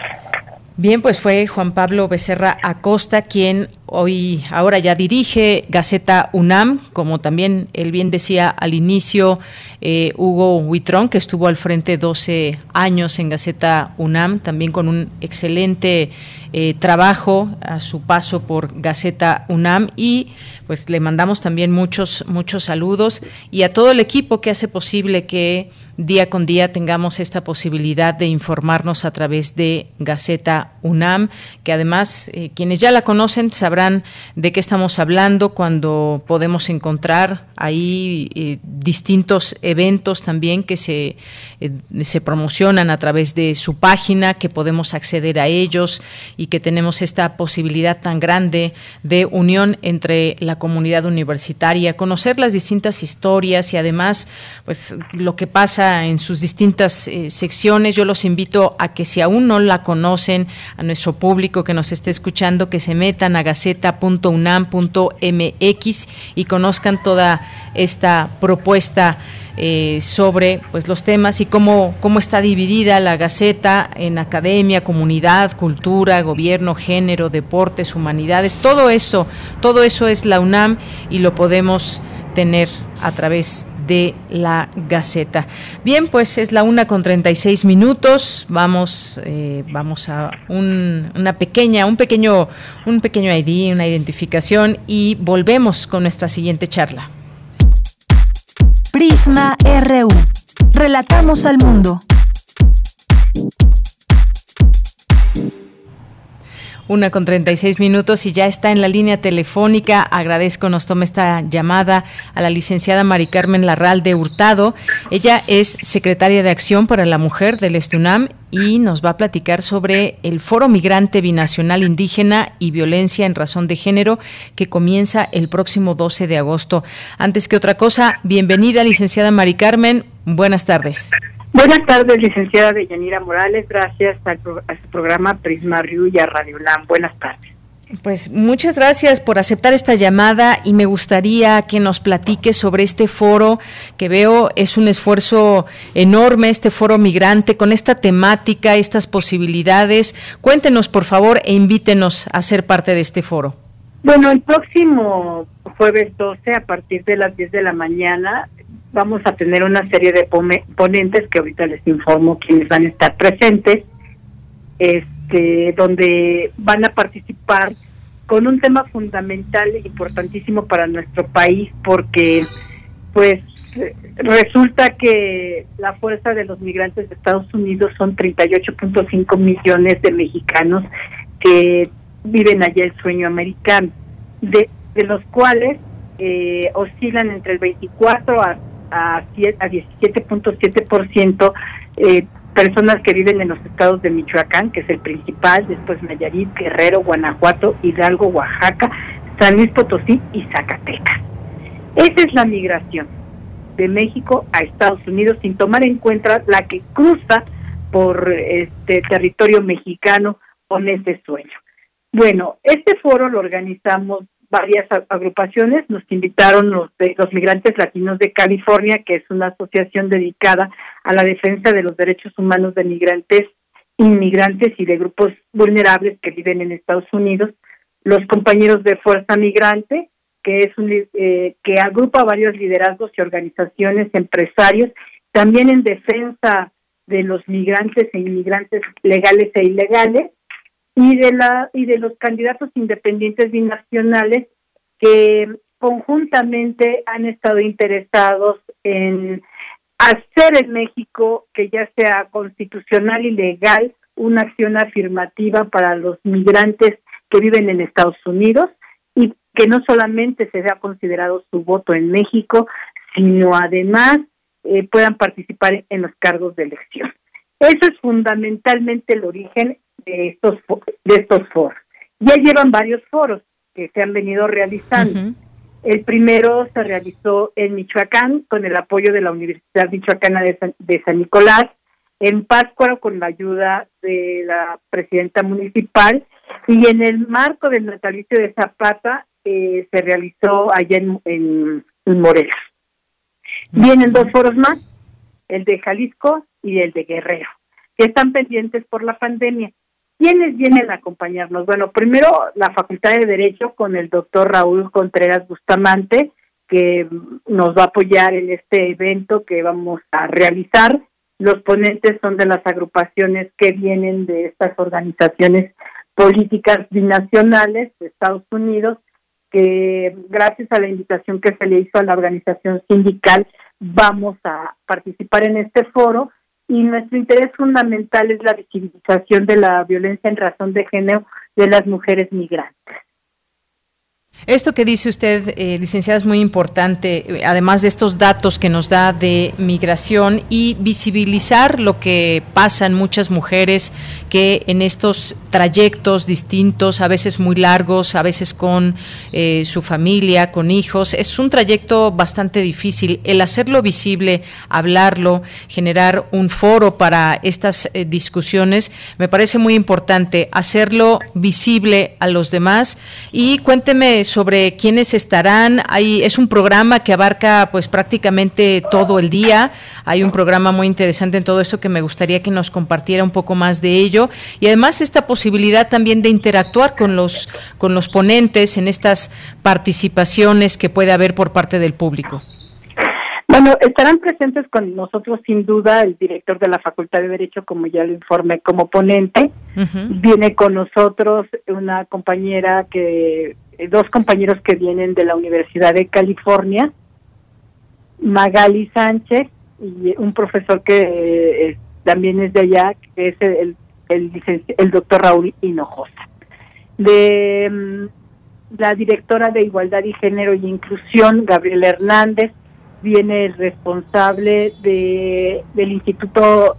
Bien, pues fue Juan Pablo Becerra Acosta quien hoy, ahora ya dirige Gaceta UNAM, como también él bien decía al inicio, eh, Hugo Huitrón, que estuvo al frente 12 años en Gaceta UNAM, también con un excelente eh, trabajo a su paso por Gaceta UNAM. Y pues le mandamos también muchos, muchos saludos. Y a todo el equipo que hace posible que día con día tengamos esta posibilidad de informarnos a través de Gaceta UNAM, que además eh, quienes ya la conocen sabrán de qué estamos hablando cuando podemos encontrar ahí eh, distintos eventos también que se, eh, se promocionan a través de su página, que podemos acceder a ellos y que tenemos esta posibilidad tan grande de unión entre la comunidad universitaria, conocer las distintas historias y además pues lo que pasa en sus distintas eh, secciones. Yo los invito a que si aún no la conocen, a nuestro público que nos esté escuchando, que se metan a gaceta.unam.mx y conozcan toda esta propuesta. Eh, sobre pues los temas y cómo, cómo está dividida la Gaceta en academia, comunidad, cultura, gobierno, género, deportes, humanidades, todo eso, todo eso es la UNAM y lo podemos tener a través de la Gaceta. Bien, pues es la una con 36 minutos. Vamos, eh, vamos a una pequeña, un pequeño, un pequeño ID, una identificación y volvemos con nuestra siguiente charla. Prisma RU. Relatamos al mundo. Una con 36 minutos y ya está en la línea telefónica. Agradezco nos tome esta llamada a la licenciada Mari Carmen Larralde Hurtado. Ella es secretaria de Acción para la Mujer del Estunam y nos va a platicar sobre el Foro Migrante Binacional Indígena y Violencia en Razón de Género que comienza el próximo 12 de agosto. Antes que otra cosa, bienvenida licenciada Mari Carmen. Buenas tardes. Buenas tardes, licenciada Deyanira Morales. Gracias al a su programa Prisma Riu y a Radio LAM. Buenas tardes. Pues muchas gracias por aceptar esta llamada y me gustaría que nos platique sobre este foro que veo es un esfuerzo enorme, este foro migrante con esta temática, estas posibilidades. Cuéntenos por favor e invítenos a ser parte de este foro. Bueno, el próximo jueves 12 a partir de las 10 de la mañana vamos a tener una serie de ponentes que ahorita les informo quienes van a estar presentes, este, donde van a participar con un tema fundamental e importantísimo para nuestro país porque pues resulta que la fuerza de los migrantes de Estados Unidos son 38.5 millones de mexicanos que viven allá el sueño americano, de, de los cuales eh, oscilan entre el 24 a a, a 17.7% eh, personas que viven en los estados de Michoacán, que es el principal, después Nayarit, Guerrero, Guanajuato, Hidalgo, Oaxaca, San Luis Potosí y Zacatecas. Esa es la migración de México a Estados Unidos sin tomar en cuenta la que cruza por este territorio mexicano con ese sueño. Bueno, este foro lo organizamos varias agrupaciones, nos invitaron los, los migrantes latinos de California, que es una asociación dedicada a la defensa de los derechos humanos de migrantes, inmigrantes y de grupos vulnerables que viven en Estados Unidos, los compañeros de Fuerza Migrante, que es un, eh, que agrupa varios liderazgos y organizaciones, empresarios, también en defensa de los migrantes e inmigrantes legales e ilegales, y de la y de los candidatos independientes binacionales que conjuntamente han estado interesados en hacer en México que ya sea constitucional y legal una acción afirmativa para los migrantes que viven en Estados Unidos y que no solamente se vea considerado su voto en México, sino además eh, puedan participar en los cargos de elección. Eso es fundamentalmente el origen de estos, de estos foros. Ya llevan varios foros que se han venido realizando. El primero se realizó en Michoacán con el apoyo de la Universidad Michoacana de San, de San Nicolás, en Pátzcuaro con la ayuda de la presidenta municipal y en el marco del natalicio de Zapata eh, se realizó allá en, en, en Morelos. Vienen dos foros más, el de Jalisco y el de Guerrero, que están pendientes por la pandemia. ¿Quiénes vienen a acompañarnos? Bueno, primero la Facultad de Derecho con el doctor Raúl Contreras Bustamante, que nos va a apoyar en este evento que vamos a realizar. Los ponentes son de las agrupaciones que vienen de estas organizaciones políticas binacionales de Estados Unidos, que gracias a la invitación que se le hizo a la organización sindical vamos a participar en este foro y nuestro interés fundamental es la visibilización de la violencia en razón de género de las mujeres migrantes. Esto que dice usted, eh, licenciada, es muy importante, eh, además de estos datos que nos da de migración y visibilizar lo que pasan muchas mujeres que en estos trayectos distintos, a veces muy largos, a veces con eh, su familia, con hijos, es un trayecto bastante difícil. El hacerlo visible, hablarlo, generar un foro para estas discusiones, me parece muy importante, hacerlo visible a los demás y cuénteme sobre quiénes estarán. Hay, es un programa que abarca pues prácticamente todo el día. Hay un programa muy interesante en todo esto que me gustaría que nos compartiera un poco más de ello. Y además esta posibilidad también de interactuar con los, con los ponentes en estas participaciones que puede haber por parte del público. Bueno, estarán presentes con nosotros sin duda el director de la Facultad de Derecho, como ya le informé, como ponente. Viene con nosotros una compañera que dos compañeros que vienen de la Universidad de California, Magali Sánchez y un profesor que eh, también es de allá, que es el, el, doctor Raúl Hinojosa. De mm, la directora de Igualdad y Género y Inclusión, Gabriela Hernández, viene el responsable de, del Instituto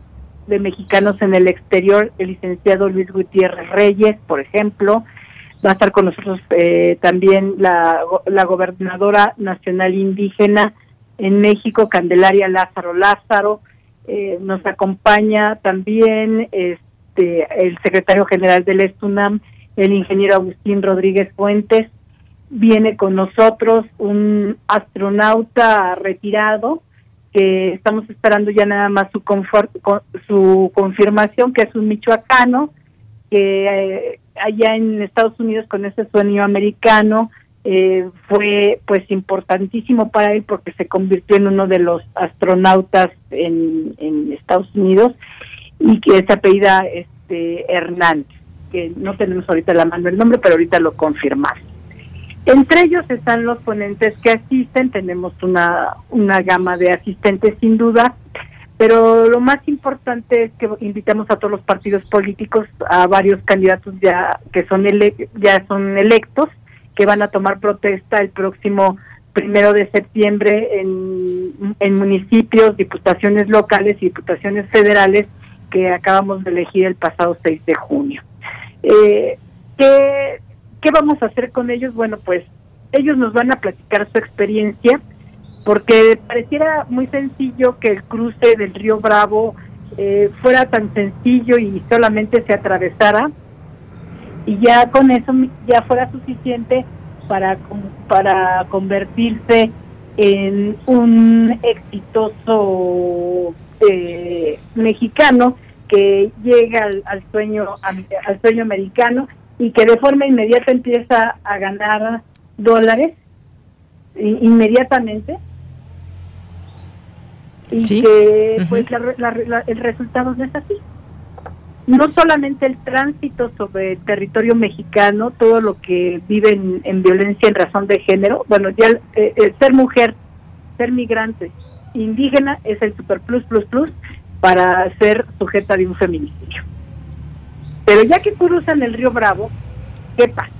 de Mexicanos en el Exterior, el licenciado Luis Gutiérrez Reyes, por ejemplo, Va a estar con nosotros eh, también la, la gobernadora nacional indígena en México, Candelaria Lázaro Lázaro. Eh, nos acompaña también este el secretario general del ESTUNAM, el ingeniero Agustín Rodríguez Fuentes. Viene con nosotros un astronauta retirado que estamos esperando ya nada más su, su confirmación, que es un michoacano, que eh, allá en Estados Unidos con ese sueño americano eh, fue pues importantísimo para él porque se convirtió en uno de los astronautas en, Estados Unidos. Y que se apellida este Hernández, que no tenemos ahorita la mano el nombre, pero ahorita lo confirmamos. Entre ellos están los ponentes que asisten, tenemos una, una gama de asistentes sin duda, pero lo más importante es que invitamos a todos los partidos políticos, a varios candidatos ya que son ya son electos, que van a tomar protesta el próximo primero de septiembre en, en municipios, diputaciones locales y diputaciones federales que acabamos de elegir el pasado 6 de junio. Eh, ¿qué, ¿qué vamos a hacer con ellos? Bueno, pues ellos nos van a platicar su experiencia, porque pareciera muy sencillo que el cruce del río Bravo eh, fuera tan sencillo y solamente se atravesara y ya con eso ya fuera suficiente para para convertirse en un exitoso eh, mexicano que llega al, sueño al sueño americano y que de forma inmediata empieza a ganar dólares inmediatamente y que pues el resultado no es así no solamente el tránsito sobre territorio mexicano, todo lo que viven en, violencia en razón de género, bueno, ya eh, el ser mujer, ser migrante, indígena es el super plus plus plus para ser sujeta de un feminicidio. Pero ya que cruzan el río Bravo, ¿qué pasa?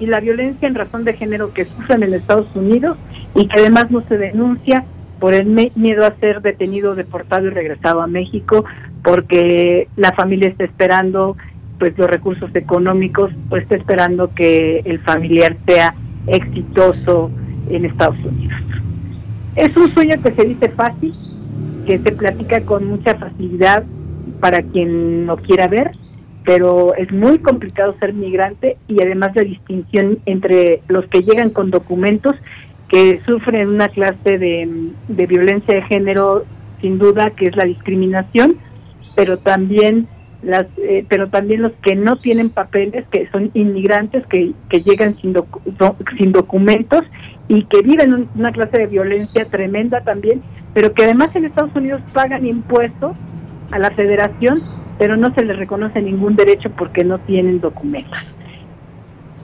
Y la violencia en razón de género que sufren en Estados Unidos y que además no se denuncia por el miedo a ser detenido, deportado y regresado a México, porque la familia está esperando pues los recursos económicos, pues está esperando que el familiar sea exitoso en Estados Unidos. Es un sueño que se dice fácil, que se platica con mucha facilidad para quien no quiera ver, pero es muy complicado ser migrante y además la distinción entre los que llegan con documentos que sufren una clase de, violencia de género, sin duda, que es la discriminación, pero también las eh, pero también los que no tienen papeles que son inmigrantes que, que llegan sin sin documentos y que viven una clase de violencia tremenda también pero que además en Estados Unidos pagan impuestos a la federación pero no se les reconoce ningún derecho porque no tienen documentos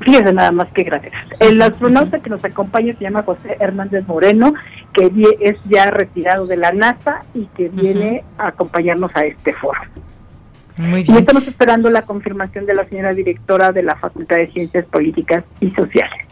Fíjese nada más que gracias. El astronauta que nos acompaña se llama José Hernández Moreno, que es ya retirado de la NASA y que viene a acompañarnos a este foro. Muy bien. Y estamos esperando la confirmación de la señora directora de la Facultad de Ciencias Políticas y Sociales.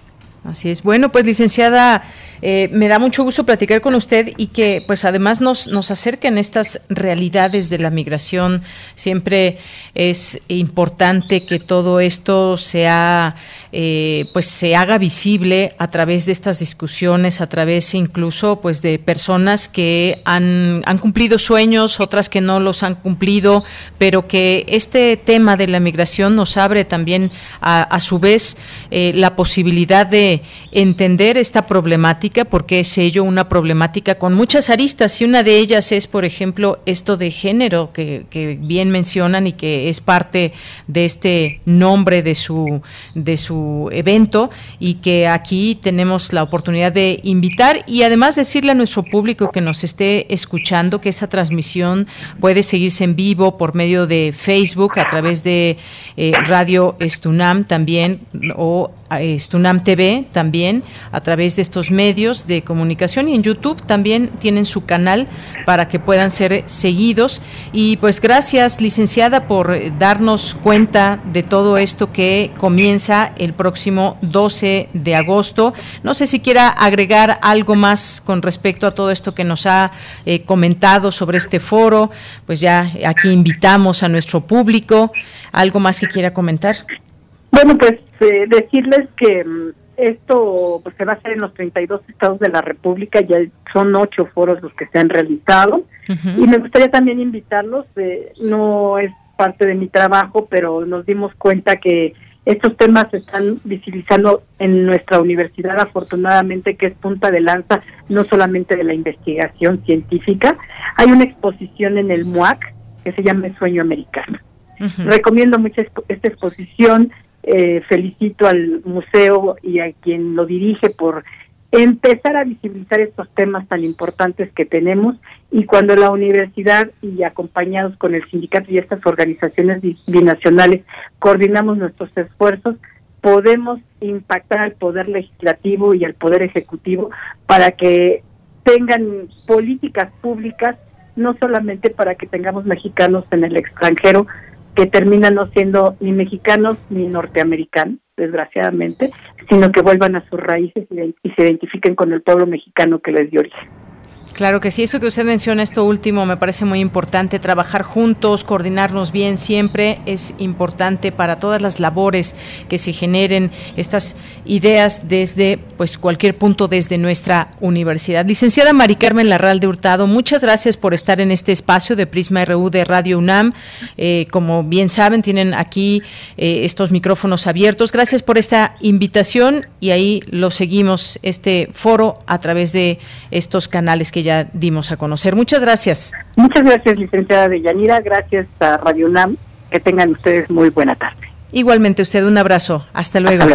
Así es. Bueno, pues licenciada, eh, me da mucho gusto platicar con usted y que pues además nos, nos acerquen estas realidades de la migración. Siempre es importante que todo esto sea eh, pues se haga visible a través de estas discusiones, a través incluso pues de personas que han, han cumplido sueños, otras que no los han cumplido, pero que este tema de la migración nos abre también a, a su vez eh, la posibilidad de entender esta problemática, porque es ello una problemática con muchas aristas y una de ellas es, por ejemplo, esto de género que, que bien mencionan y que es parte de este nombre de su, de su evento y que aquí tenemos la oportunidad de invitar y además decirle a nuestro público que nos esté escuchando que esa transmisión puede seguirse en vivo por medio de Facebook a través de eh, Radio Estunam también o eh, Estunam TV también a través de estos medios de comunicación y en YouTube también tienen su canal para que puedan ser seguidos y pues gracias licenciada por darnos cuenta de todo esto que comienza el próximo 12 de agosto. No sé si quiera agregar algo más con respecto a todo esto que nos ha eh, comentado sobre este foro, pues ya aquí invitamos a nuestro público. ¿Algo más que quiera comentar? Bueno, pues eh, decirles que mm, esto pues, se va a hacer en los 32 estados de la República, ya son ocho foros los que se han realizado. Y me gustaría también invitarlos, eh, no es parte de mi trabajo, pero nos dimos cuenta que estos temas se están visibilizando en nuestra universidad, afortunadamente, que es punta de lanza no solamente de la investigación científica. Hay una exposición en el MUAC que se llama El Sueño Americano. Recomiendo mucho esta exposición eh, felicito al museo y a quien lo dirige por empezar a visibilizar estos temas tan importantes que tenemos. Y cuando la universidad y acompañados con el sindicato y estas organizaciones binacionales coordinamos nuestros esfuerzos, podemos impactar al poder legislativo y al poder ejecutivo para que tengan políticas públicas, no solamente para que tengamos mexicanos en el extranjero, que terminan no siendo ni mexicanos ni norteamericanos, desgraciadamente, sino que vuelvan a sus raíces y se identifiquen con el pueblo mexicano que les dio origen. Claro que sí, eso que usted menciona, esto último, me parece muy importante. Trabajar juntos, coordinarnos bien siempre es importante para todas las labores que se generen estas ideas desde pues cualquier punto desde nuestra universidad. Licenciada Mari Carmen Larral Hurtado, muchas gracias por estar en este espacio de Prisma RU de Radio UNAM. Eh, como bien saben, tienen aquí eh, estos micrófonos abiertos. Gracias por esta invitación y ahí lo seguimos, este foro, a través de estos canales que ya dimos a conocer. Muchas gracias. Muchas gracias, licenciada Deyanira. Gracias a Radio UNAM. Que tengan ustedes muy buena tarde. Igualmente usted, un abrazo. Hasta luego.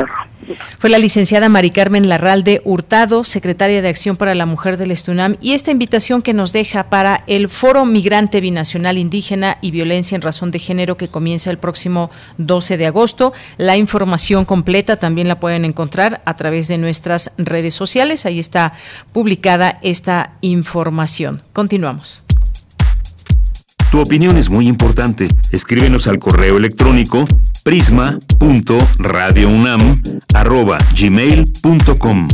Fue la licenciada Mari Carmen Larralde Hurtado, secretaria de Acción para la Mujer del Estunam, y esta invitación que nos deja para el Foro Migrante Binacional Indígena y Violencia en Razón de Género que comienza el próximo 12 de agosto. La información completa también la pueden encontrar a través de nuestras redes sociales. Ahí está publicada esta información. Continuamos. Tu opinión es muy importante. Escríbenos al correo electrónico prisma.radiounam@gmail.com.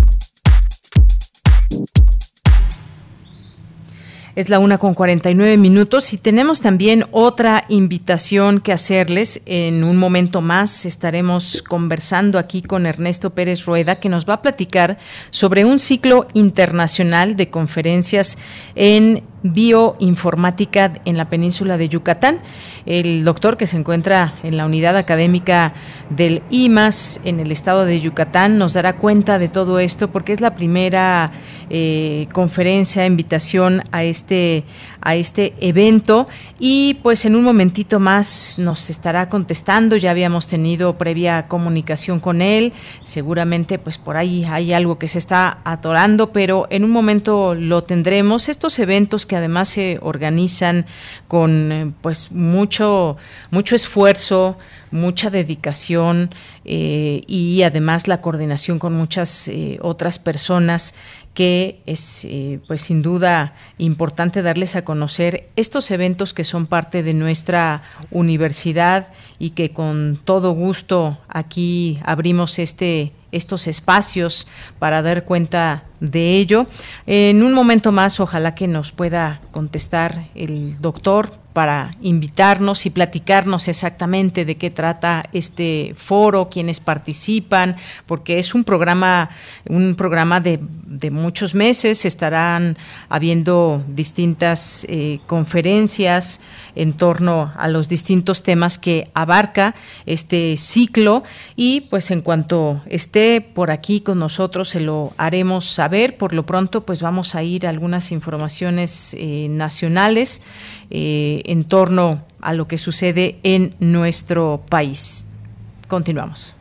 Es la una con 49 minutos y tenemos también otra invitación que hacerles. En un momento más estaremos conversando aquí con Ernesto Pérez Rueda, que nos va a platicar sobre un ciclo internacional de conferencias en bioinformática en la península de Yucatán. El doctor que se encuentra en la unidad académica del IMAS en el estado de Yucatán nos dará cuenta de todo esto porque es la primera eh, conferencia, invitación a este, a este evento y pues en un momentito más nos estará contestando. Ya habíamos tenido previa comunicación con él. Seguramente pues por ahí hay algo que se está atorando, pero en un momento lo tendremos. Estos eventos que además se organizan con pues mucho, mucho esfuerzo, mucha dedicación eh, y además la coordinación con muchas eh, otras personas que es pues sin duda importante darles a conocer estos eventos que son parte de nuestra universidad y que con todo gusto aquí abrimos este estos espacios para dar cuenta de ello. En un momento más, ojalá que nos pueda contestar el doctor para invitarnos y platicarnos exactamente de qué trata este foro, quiénes participan, porque es un programa, un programa de, muchos meses, estarán habiendo distintas eh, conferencias en torno a los distintos temas que abarca este ciclo y pues en cuanto esté por aquí con nosotros se lo haremos saber. Por lo pronto pues vamos a ir a algunas informaciones eh, nacionales eh, en torno a lo que sucede en nuestro país. Continuamos.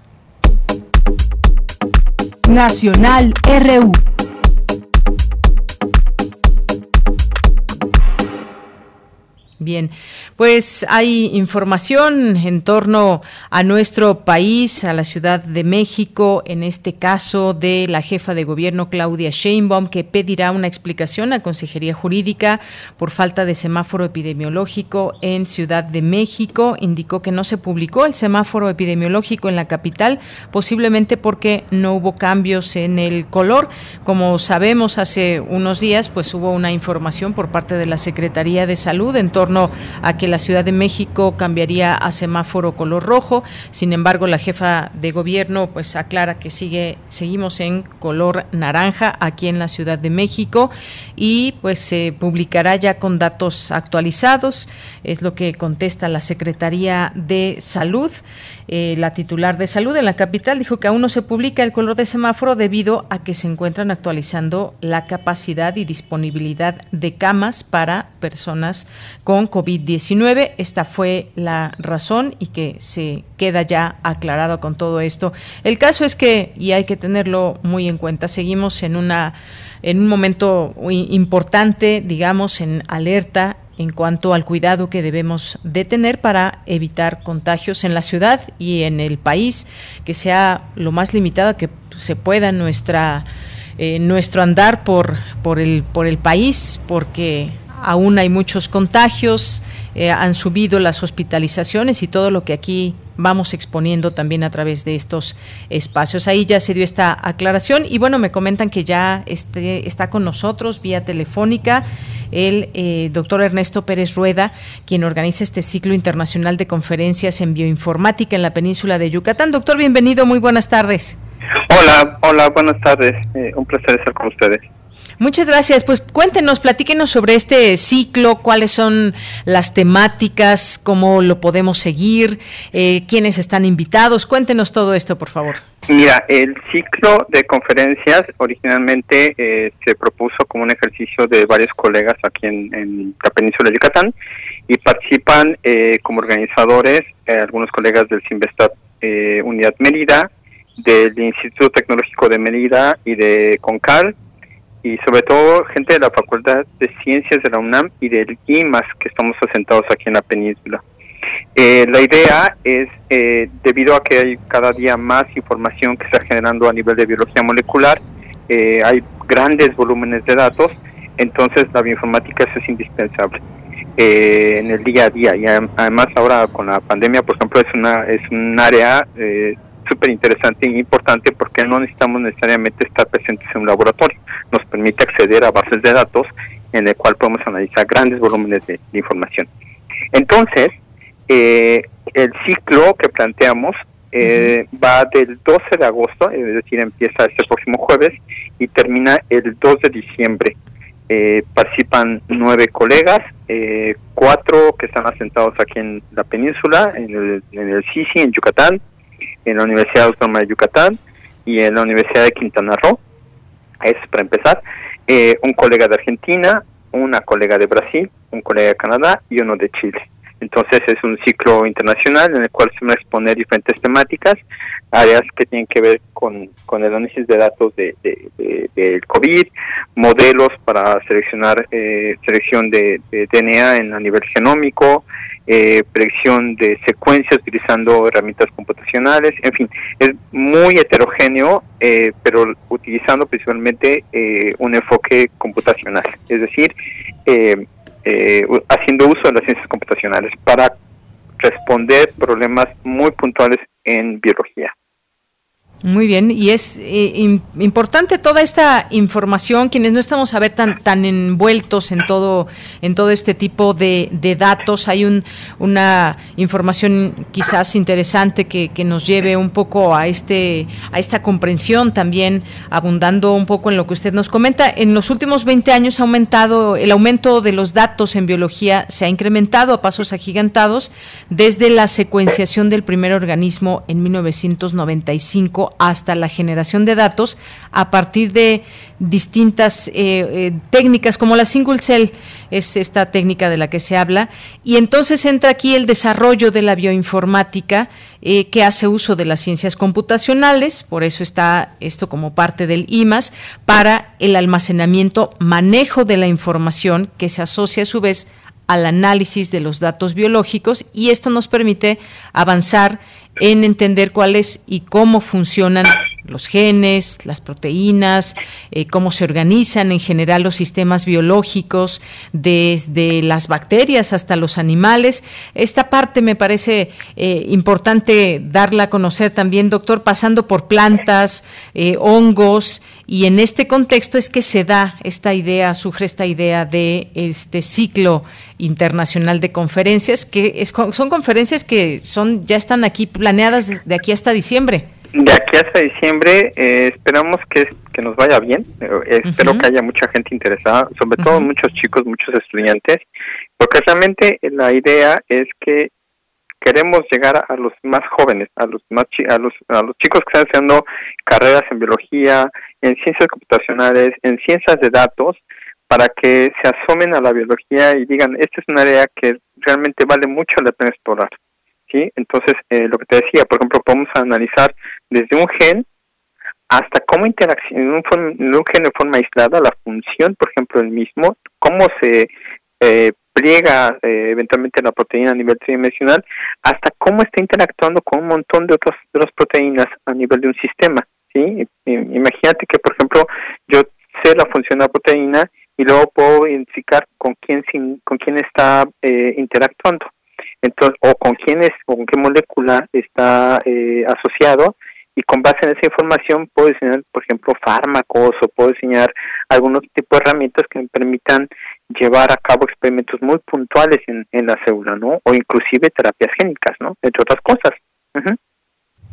Nacional RU. Bien, pues hay información en torno a nuestro país, a la Ciudad de México, en este caso de la jefa de gobierno Claudia Sheinbaum, que pedirá una explicación a Consejería Jurídica por falta de semáforo epidemiológico en Ciudad de México. Indicó que no se publicó el semáforo epidemiológico en la capital, posiblemente porque no hubo cambios en el color. Como sabemos, hace unos días pues hubo una información por parte de la Secretaría de Salud en torno a que la Ciudad de México cambiaría a semáforo color rojo. Sin embargo, la jefa de gobierno pues aclara que sigue seguimos en color naranja aquí en la Ciudad de México y pues se publicará ya con datos actualizados, es lo que contesta la Secretaría de Salud. Eh, la titular de salud en la capital dijo que aún no se publica el color de semáforo debido a que se encuentran actualizando la capacidad y disponibilidad de camas para personas con COVID-19. Esta fue la razón y que se queda ya aclarado con todo esto. El caso es que, y hay que tenerlo muy en cuenta, seguimos en una en un momento importante, digamos, en alerta en cuanto al cuidado que debemos de tener para evitar contagios en la ciudad y en el país, que sea lo más limitada que se pueda nuestra eh, nuestro andar por, por, el, por el país, porque aún hay muchos contagios, eh, han subido las hospitalizaciones y todo lo que aquí vamos exponiendo también a través de estos espacios. Ahí ya se dio esta aclaración y bueno, me comentan que ya este, está con nosotros vía telefónica el eh, doctor Ernesto Pérez Rueda, quien organiza este ciclo internacional de conferencias en bioinformática en la península de Yucatán. Doctor, bienvenido, muy buenas tardes. Hola, hola, buenas tardes. Eh, un placer estar con ustedes. Muchas gracias. Pues cuéntenos, platíquenos sobre este ciclo, cuáles son las temáticas, cómo lo podemos seguir, eh, quiénes están invitados. Cuéntenos todo esto, por favor. Mira, el ciclo de conferencias originalmente eh, se propuso como un ejercicio de varios colegas aquí en, la península de Yucatán y participan eh, como organizadores algunos colegas del Sinvestat Unidad Mérida, del Instituto Tecnológico de Mérida y de CONCAL, y sobre todo gente de la Facultad de Ciencias de la UNAM y del IMAS que estamos asentados aquí en la península. Eh, la idea es, eh, debido a que hay cada día más información que está generando a nivel de biología molecular, eh, hay grandes volúmenes de datos, entonces la bioinformática es indispensable en el día a día. Y además ahora con la pandemia, por ejemplo, es, una, es un área súper interesante e importante porque no necesitamos necesariamente estar presentes en un laboratorio. Nos permite acceder a bases de datos en el cual podemos analizar grandes volúmenes de, información. Entonces, eh, el ciclo que planteamos eh, va del 12 de agosto, es decir, empieza este próximo jueves y termina el 2 de diciembre. Eh, participan nueve colegas, cuatro que están asentados aquí en la península, en el, en el CICI, en Yucatán, en la Universidad Autónoma de Yucatán y en la Universidad de Quintana Roo. Es para empezar. Eh, un colega de Argentina, una colega de Brasil, un colega de Canadá y uno de Chile. Entonces es un ciclo internacional en el cual se van a exponer diferentes temáticas, áreas que tienen que ver con, con el análisis de datos de, del COVID, modelos para seleccionar eh, selección de, DNA en a nivel genómico, eh, predicción de secuencias utilizando herramientas computacionales, en fin, es muy heterogéneo, eh, pero utilizando principalmente eh, un enfoque computacional, es decir, eh, haciendo uso de las ciencias computacionales para responder problemas muy puntuales en biología. Muy bien, y es eh, importante toda esta información, quienes no estamos a ver tan, tan envueltos en todo, en todo este tipo de, datos. Hay un, una información quizás interesante que, que, nos lleve un poco a, este, a esta comprensión también, abundando un poco en lo que usted nos comenta. En los últimos 20 años ha aumentado, el aumento de los datos en biología se ha incrementado a pasos agigantados desde la secuenciación del primer organismo en 1995 hasta la generación de datos a partir de distintas eh, eh, técnicas como la single cell es esta técnica de la que se habla. Y entonces entra aquí el desarrollo de la bioinformática eh, que hace uso de las ciencias computacionales por eso está esto como parte del IMAS para el almacenamiento manejo de la información que se asocia a su vez al análisis de los datos biológicos y esto nos permite avanzar en entender cuáles y cómo funcionan los genes, las proteínas, eh, cómo se organizan en general los sistemas biológicos, desde las bacterias hasta los animales. Esta parte me parece eh, importante darla a conocer también, doctor, pasando por plantas, eh, hongos, y en este contexto es que se da esta idea, surge esta idea de este ciclo internacional de conferencias, que son conferencias que son ya están aquí planeadas de aquí hasta diciembre. De aquí hasta diciembre eh, esperamos que, que nos vaya bien, eh, espero que haya mucha gente interesada, sobre todo muchos chicos, muchos estudiantes, porque realmente la idea es que queremos llegar a los más jóvenes, a los más a los a los chicos que están haciendo carreras en biología, en ciencias computacionales, en ciencias de datos, para que se asomen a la biología y digan, esta es un área que realmente vale mucho la pena explorar. ¿sí? Entonces, eh, lo que te decía, por ejemplo, podemos analizar desde un gen hasta cómo interacciona en un, gen de forma aislada, la función, por ejemplo, el mismo, cómo se eh, pliega eh, eventualmente la proteína a nivel tridimensional, hasta cómo está interactuando con un montón de otras, otras proteínas a nivel de un sistema. ¿sí? Imagínate que, por ejemplo, yo sé la función de la proteína y luego puedo identificar con quién, con quién está eh, interactuando. entonces o con quiénes o con qué molécula está eh, asociado y con base en esa información puedo diseñar, por ejemplo, fármacos o puedo diseñar algún otro tipo de herramientas que me permitan llevar a cabo experimentos muy puntuales en, en la célula, ¿no? O inclusive terapias génicas, ¿no? Entre otras cosas.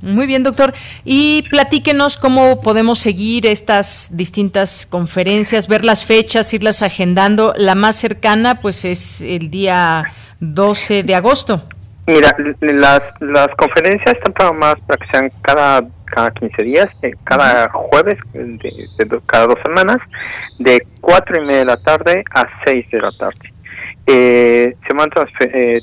Muy bien, doctor. Y platíquenos cómo podemos seguir estas distintas conferencias, ver las fechas, irlas agendando. La más cercana, pues, es el día 12 de agosto. Mira, las, las conferencias están programadas para que sean cada, cada 15 días, eh, cada jueves, de, cada dos semanas, de 4 y media de la tarde a 6 de la tarde. Eh, se mandan eh,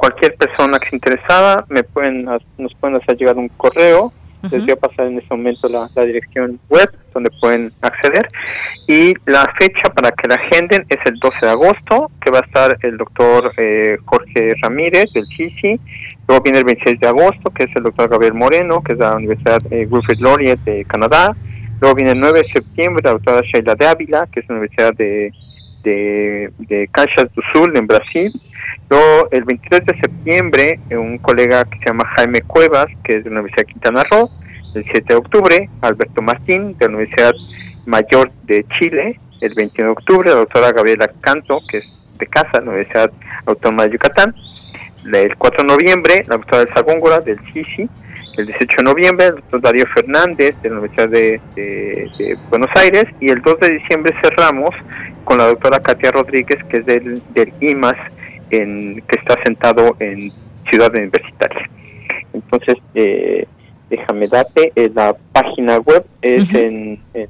cualquier persona que esté interesada, me pueden, nos pueden hacer llegar un correo les voy a pasar en este momento la, dirección web donde pueden acceder. Y la fecha para que la agenden es el 12 de agosto, que va a estar el doctor eh, Jorge Ramírez del CICI. Luego viene el 26 de agosto, que es el doctor Gabriel Moreno, que es de la Universidad eh, Wilfrid Laurier de Canadá. Luego viene el 9 de septiembre la doctora Sheila de Ávila, que es de la Universidad de, de, de Caxias do Sul, en Brasil. Luego, el 23 de septiembre, un colega que se llama Jaime Cuevas, que es de la Universidad de Quintana Roo. El 7 de octubre, Alberto Martín, de la Universidad Mayor de Chile. El 21 de octubre, la doctora Gabriela Canto, que es de casa, la Universidad Autónoma de Yucatán. El 4 de noviembre, la doctora Elsa Góngora, del CICI. El 18 de noviembre, el doctor Darío Fernández, de la Universidad de, de, Buenos Aires. Y el 2 de diciembre cerramos con la doctora Katia Rodríguez, que es del, del IMAS en, que está sentado en Ciudad Universitaria. Entonces, eh, déjame darte, eh, la página web es en, en,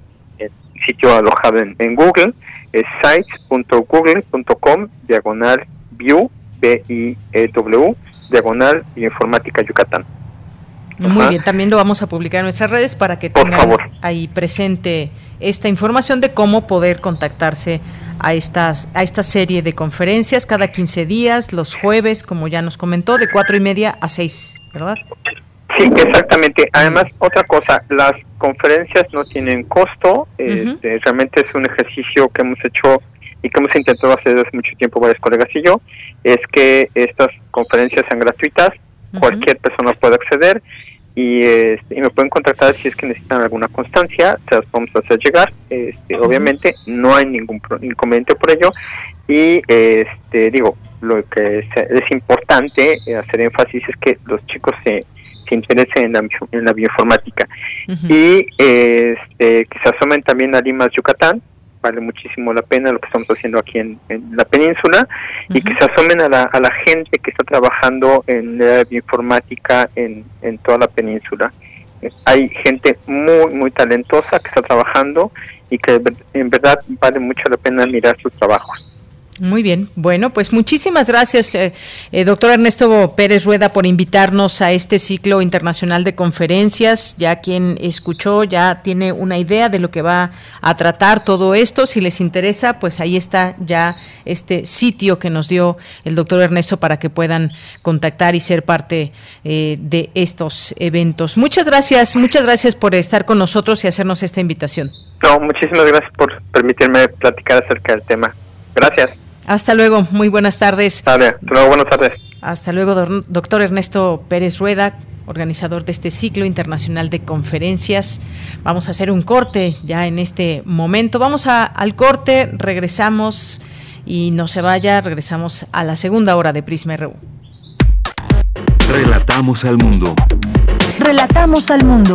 sitio alojado en, Google, es sites.google.com, diagonal view, B-I-E-W, diagonal informática Yucatán. Muy bien, también lo vamos a publicar en nuestras redes para que tengan ahí presente esta información de cómo poder contactarse a, estas, a esta serie de conferencias cada 15 días, los jueves, como ya nos comentó, de cuatro y media a 6, ¿verdad? Sí, exactamente. Además, otra cosa, las conferencias no tienen costo, este, realmente es un ejercicio que hemos hecho y que hemos intentado hacer desde hace mucho tiempo varios colegas y yo, es que estas conferencias sean gratuitas, cualquier persona puede acceder este, y, me pueden contactar si es que necesitan alguna constancia, se las podemos hacer llegar. Este, obviamente no hay ningún inconveniente por ello y este, digo, lo que es, importante hacer énfasis es que los chicos se, se interesen en la, en la bioinformática y este, que se asomen también a Limas Yucatán vale muchísimo la pena lo que estamos haciendo aquí en, la península y que se asomen a la, a la gente que está trabajando en la bioinformática en, en toda la península. Hay gente muy, muy talentosa que está trabajando y que en verdad vale mucho la pena mirar sus trabajos. Muy bien, bueno, pues muchísimas gracias, eh, eh, doctor Ernesto Pérez Rueda, por invitarnos a este ciclo internacional de conferencias. Ya quien escuchó ya tiene una idea de lo que va a tratar todo esto. Si les interesa, pues ahí está ya este sitio que nos dio el doctor Ernesto para que puedan contactar y ser parte eh, de estos eventos. Muchas gracias, muchas gracias por estar con nosotros y hacernos esta invitación. No, muchísimas gracias por permitirme platicar acerca del tema. Gracias. Hasta luego, muy buenas tardes. Hasta luego, buenas tardes. Hasta luego, doctor Ernesto Pérez Rueda, organizador de este ciclo internacional de conferencias. Vamos a hacer un corte ya en este momento. Vamos al corte, regresamos y no se vaya, regresamos a la segunda hora de Prisma RU. Relatamos al mundo. Relatamos al mundo.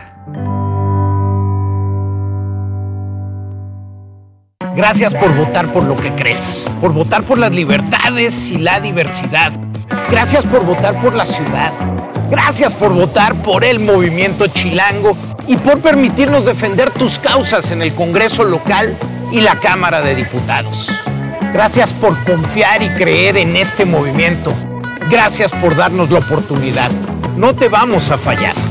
Gracias por votar por lo que crees, por votar por las libertades y la diversidad. Gracias por votar por la ciudad. Gracias por votar por el movimiento chilango y por permitirnos defender tus causas en el Congreso local y la Cámara de Diputados. Gracias por confiar y creer en este movimiento Gracias por darnos la oportunidad. No te vamos a fallar.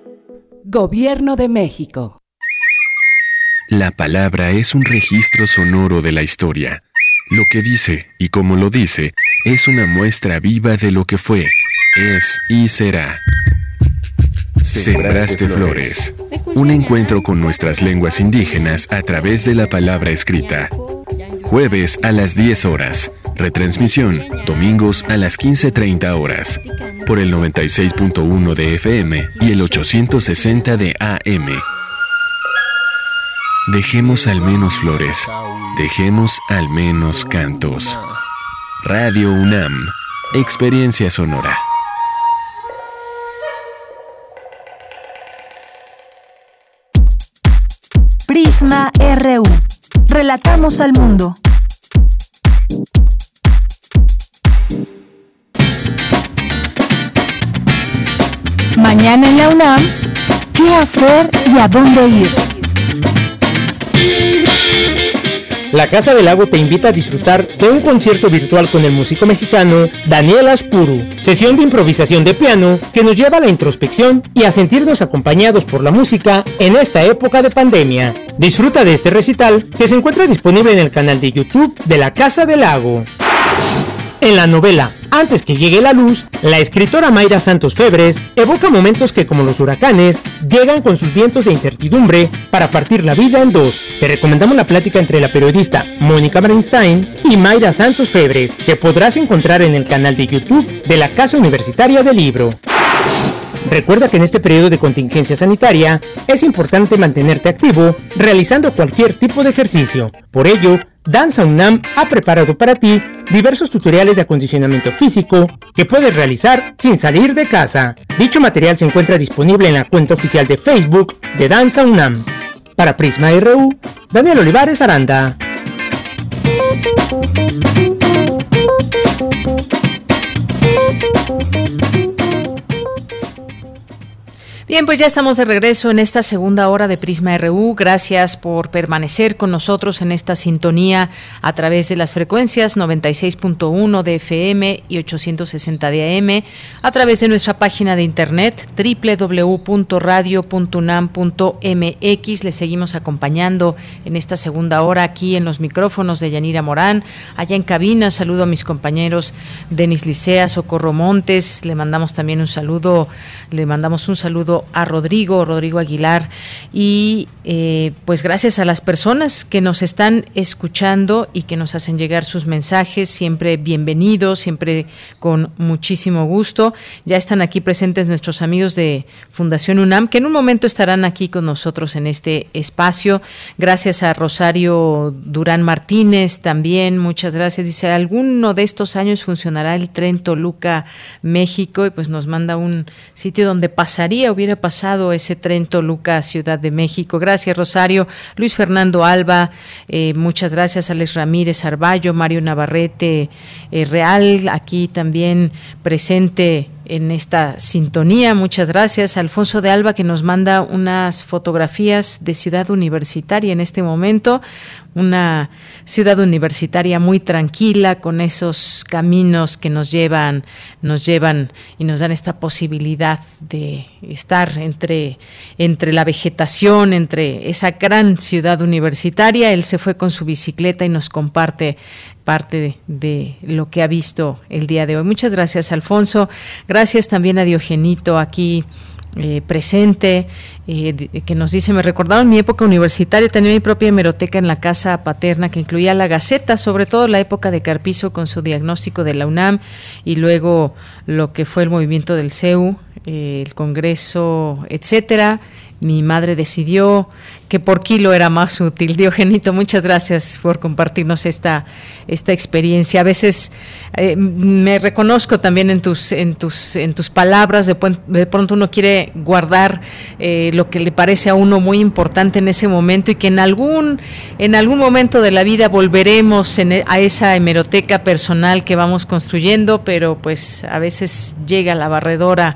Gobierno de México. La palabra es un registro sonoro de la historia. Lo que dice y como lo dice es una muestra viva de lo que fue, es y será. Sembraste Flores. Un encuentro con nuestras lenguas indígenas a través de la palabra escrita. Jueves a las 10 horas. Retransmisión, domingos a las 15.30 horas. Por el 96.1 de FM y el 860 de AM. Dejemos al menos flores. Dejemos al menos cantos. Radio UNAM. Experiencia sonora. Prisma RU. Relatamos al mundo. Mañana en la UNAM, ¿qué hacer y a dónde ir? La Casa del Lago te invita a disfrutar de un concierto virtual con el músico mexicano Daniel Aspuru, sesión de improvisación de piano que nos lleva a la introspección y a sentirnos acompañados por la música en esta época de pandemia. Disfruta de este recital que se encuentra disponible en el canal de YouTube de la Casa del Lago. En la novela Antes que llegue la luz, la escritora Mayra Santos Febres evoca momentos que como los huracanes llegan con sus vientos de incertidumbre para partir la vida en dos. Te recomendamos la plática entre la periodista Mónica Bernstein y Mayra Santos Febres, que podrás encontrar en el canal de YouTube de la Casa Universitaria del Libro. Recuerda que en este periodo de contingencia sanitaria es importante mantenerte activo realizando cualquier tipo de ejercicio. Por ello, Danza UNAM ha preparado para ti diversos tutoriales de acondicionamiento físico que puedes realizar sin salir de casa. Dicho material se encuentra disponible en la cuenta oficial de Facebook de Danza UNAM. Para Prisma RU, Daniel Olivares Aranda. Bien, pues ya estamos de regreso en esta segunda hora de Prisma RU. Gracias por permanecer con nosotros en esta sintonía a través de las frecuencias 96.1 de FM y 860 de AM, a través de nuestra página de internet www.radio.unam.mx. Les seguimos acompañando en esta segunda hora aquí en los micrófonos de Yanira Morán. Allá en cabina, saludo a mis compañeros Denis Licea, Socorro Montes. Le mandamos también un saludo, le mandamos un saludo a Rodrigo, Rodrigo Aguilar, y eh, pues gracias a las personas que nos están escuchando y que nos hacen llegar sus mensajes, siempre bienvenidos, siempre con muchísimo gusto. Ya están aquí presentes nuestros amigos de Fundación UNAM, que en un momento estarán aquí con nosotros en este espacio. Gracias a Rosario Durán Martínez también, muchas gracias. Dice, alguno de estos años funcionará el tren Toluca, México, y pues nos manda un sitio donde pasaría, hubiera pasado ese tren Toluca, Ciudad de México. Gracias, Rosario. Luis Fernando Alba, eh, muchas gracias. Alex Ramírez Arballo, Mario Navarrete eh, Real, aquí también presente en esta sintonía. Muchas gracias. Alfonso de Alba que nos manda unas fotografías de ciudad universitaria en este momento una ciudad universitaria muy tranquila con esos caminos que nos llevan nos llevan y nos dan esta posibilidad de estar entre entre la vegetación entre esa gran ciudad universitaria él se fue con su bicicleta y nos comparte parte de, lo que ha visto el día de hoy. Muchas gracias, Alfonso. Gracias también a Diogenito aquí eh, presente, eh, que nos dice, me recordaron mi época universitaria, tenía mi propia hemeroteca en la casa paterna que incluía la Gaceta, sobre todo la época de Carpizo con su diagnóstico de la UNAM y luego lo que fue el movimiento del CEU, eh, el Congreso, etcétera. Mi madre decidió que por kilo era más útil. Diogenito, muchas gracias por compartirnos esta, esta experiencia. A veces eh, me reconozco también en tus, en tus, en tus palabras, de, pronto uno quiere guardar eh, lo que le parece a uno muy importante en ese momento y que en algún, en algún momento de la vida volveremos e, a esa hemeroteca personal que vamos construyendo, pero pues a veces llega la barredora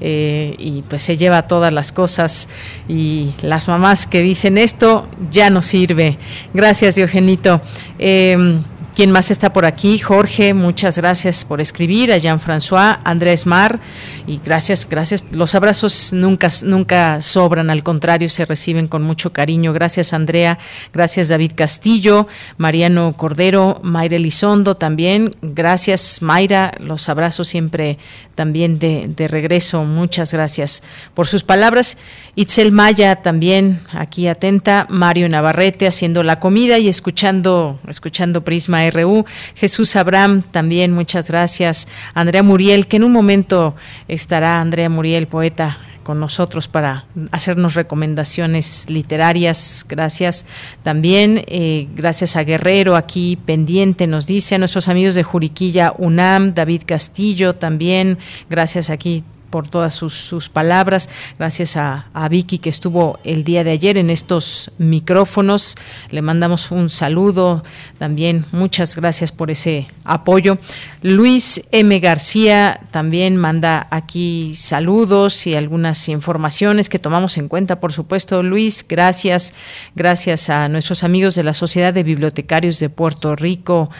eh, y pues se lleva todas las cosas y las mamás que dicen esto ya no sirve. Gracias, Diogenito. Eh, ¿Quién más está por aquí? Jorge, muchas gracias por escribir. A Jean-François, Andrés Mar, y gracias, gracias. Los abrazos nunca, nunca sobran, al contrario, se reciben con mucho cariño. Gracias, Andrea. Gracias, David Castillo, Mariano Cordero, Mayra Elizondo también. Gracias, Mayra. Los abrazos siempre también de, de regreso. Muchas gracias por sus palabras. Itzel Maya también aquí atenta. Mario Navarrete haciendo la comida y escuchando, escuchando Prisma RU. Jesús Abraham, también muchas gracias. Andrea Muriel, que en un momento estará Andrea Muriel, poeta con nosotros para hacernos recomendaciones literarias. Gracias también. Eh, gracias a Guerrero, aquí pendiente, nos dice a nuestros amigos de Juriquilla UNAM, David Castillo también. Gracias aquí por todas sus, palabras. Gracias a, Vicky que estuvo el día de ayer en estos micrófonos. Le mandamos un saludo también. Muchas gracias por ese apoyo. Luis M. García también manda aquí saludos y algunas informaciones que tomamos en cuenta, por supuesto. Luis, gracias. Gracias a nuestros amigos de la Sociedad de Bibliotecarios de Puerto Rico,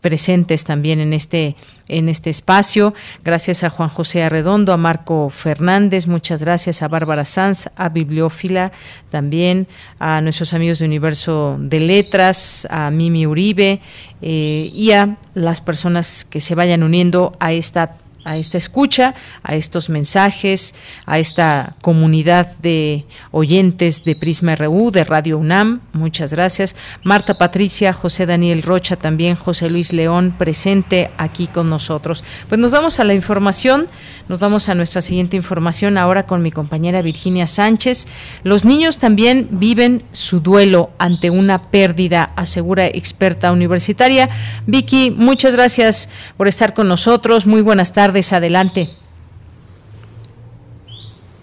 presentes también en este en este espacio. Gracias a Juan José Arredondo, a Marco Fernández, muchas gracias a Bárbara Sanz, a Bibliófila también, a nuestros amigos de Universo de Letras, a Mimi Uribe eh, y a las personas que se vayan uniendo a esta a esta escucha, a estos mensajes, a esta comunidad de oyentes de Prisma RU, de Radio UNAM. Muchas gracias. Marta Patricia, José Daniel Rocha, también José Luis León, presente aquí con nosotros. Pues nos vamos a la información, nos vamos a nuestra siguiente información ahora con mi compañera Virginia Sánchez. Los niños también viven su duelo ante una pérdida, asegura experta universitaria. Vicky, muchas gracias por estar con nosotros. Muy buenas tardes adelante.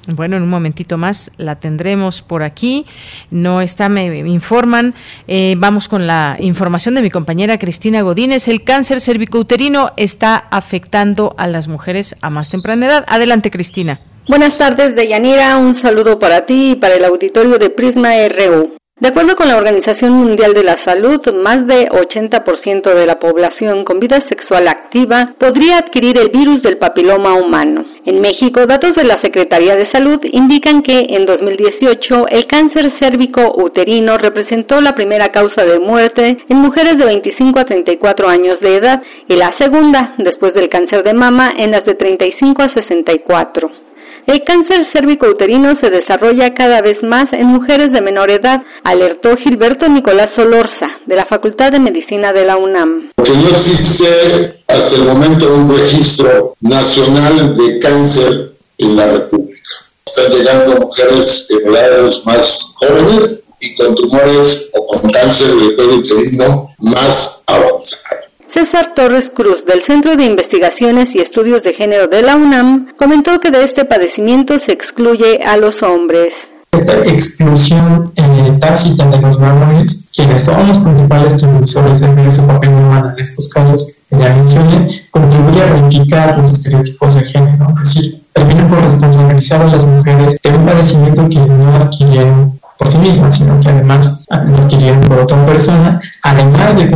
Bueno, en un momentito más la tendremos por aquí. No está, me informan. Eh, vamos con la información de mi compañera Cristina Godínez. El cáncer cervicouterino está afectando a las mujeres a más temprana edad. Adelante, Cristina. Buenas tardes, Deyanira. Un saludo para ti y para el auditorio de Prisma RU. De acuerdo con la Organización Mundial de la Salud, más de 80% de la población con vida sexual activa podría adquirir el virus del papiloma humano. En México, datos de la Secretaría de Salud indican que en 2018 el cáncer cérvico uterino representó la primera causa de muerte en mujeres de 25 a 34 años de edad y la segunda, después del cáncer de mama, en las de 35 a 64. El cáncer cérvico-uterino se desarrolla cada vez más en mujeres de menor edad, alertó Gilberto Nicolás Solorza, de la Facultad de Medicina de la UNAM. Porque no existe hasta el momento un registro nacional de cáncer en la República. Están llegando mujeres en edades más jóvenes y con tumores o con cáncer de cuello uterino más avanzados. César Torres Cruz, del Centro de Investigaciones y Estudios de Género de la UNAM, comentó que de este padecimiento se excluye a los hombres. Esta exclusión eh, tácita de los varones, quienes son los principales transmisores del virus de papiloma en estos casos que ya mencioné, contribuye a reificar los estereotipos de género, es decir, termina por responsabilizar a las mujeres de un padecimiento que no adquirieron por sí misma, sino que además lo adquirieron por otra persona, además de que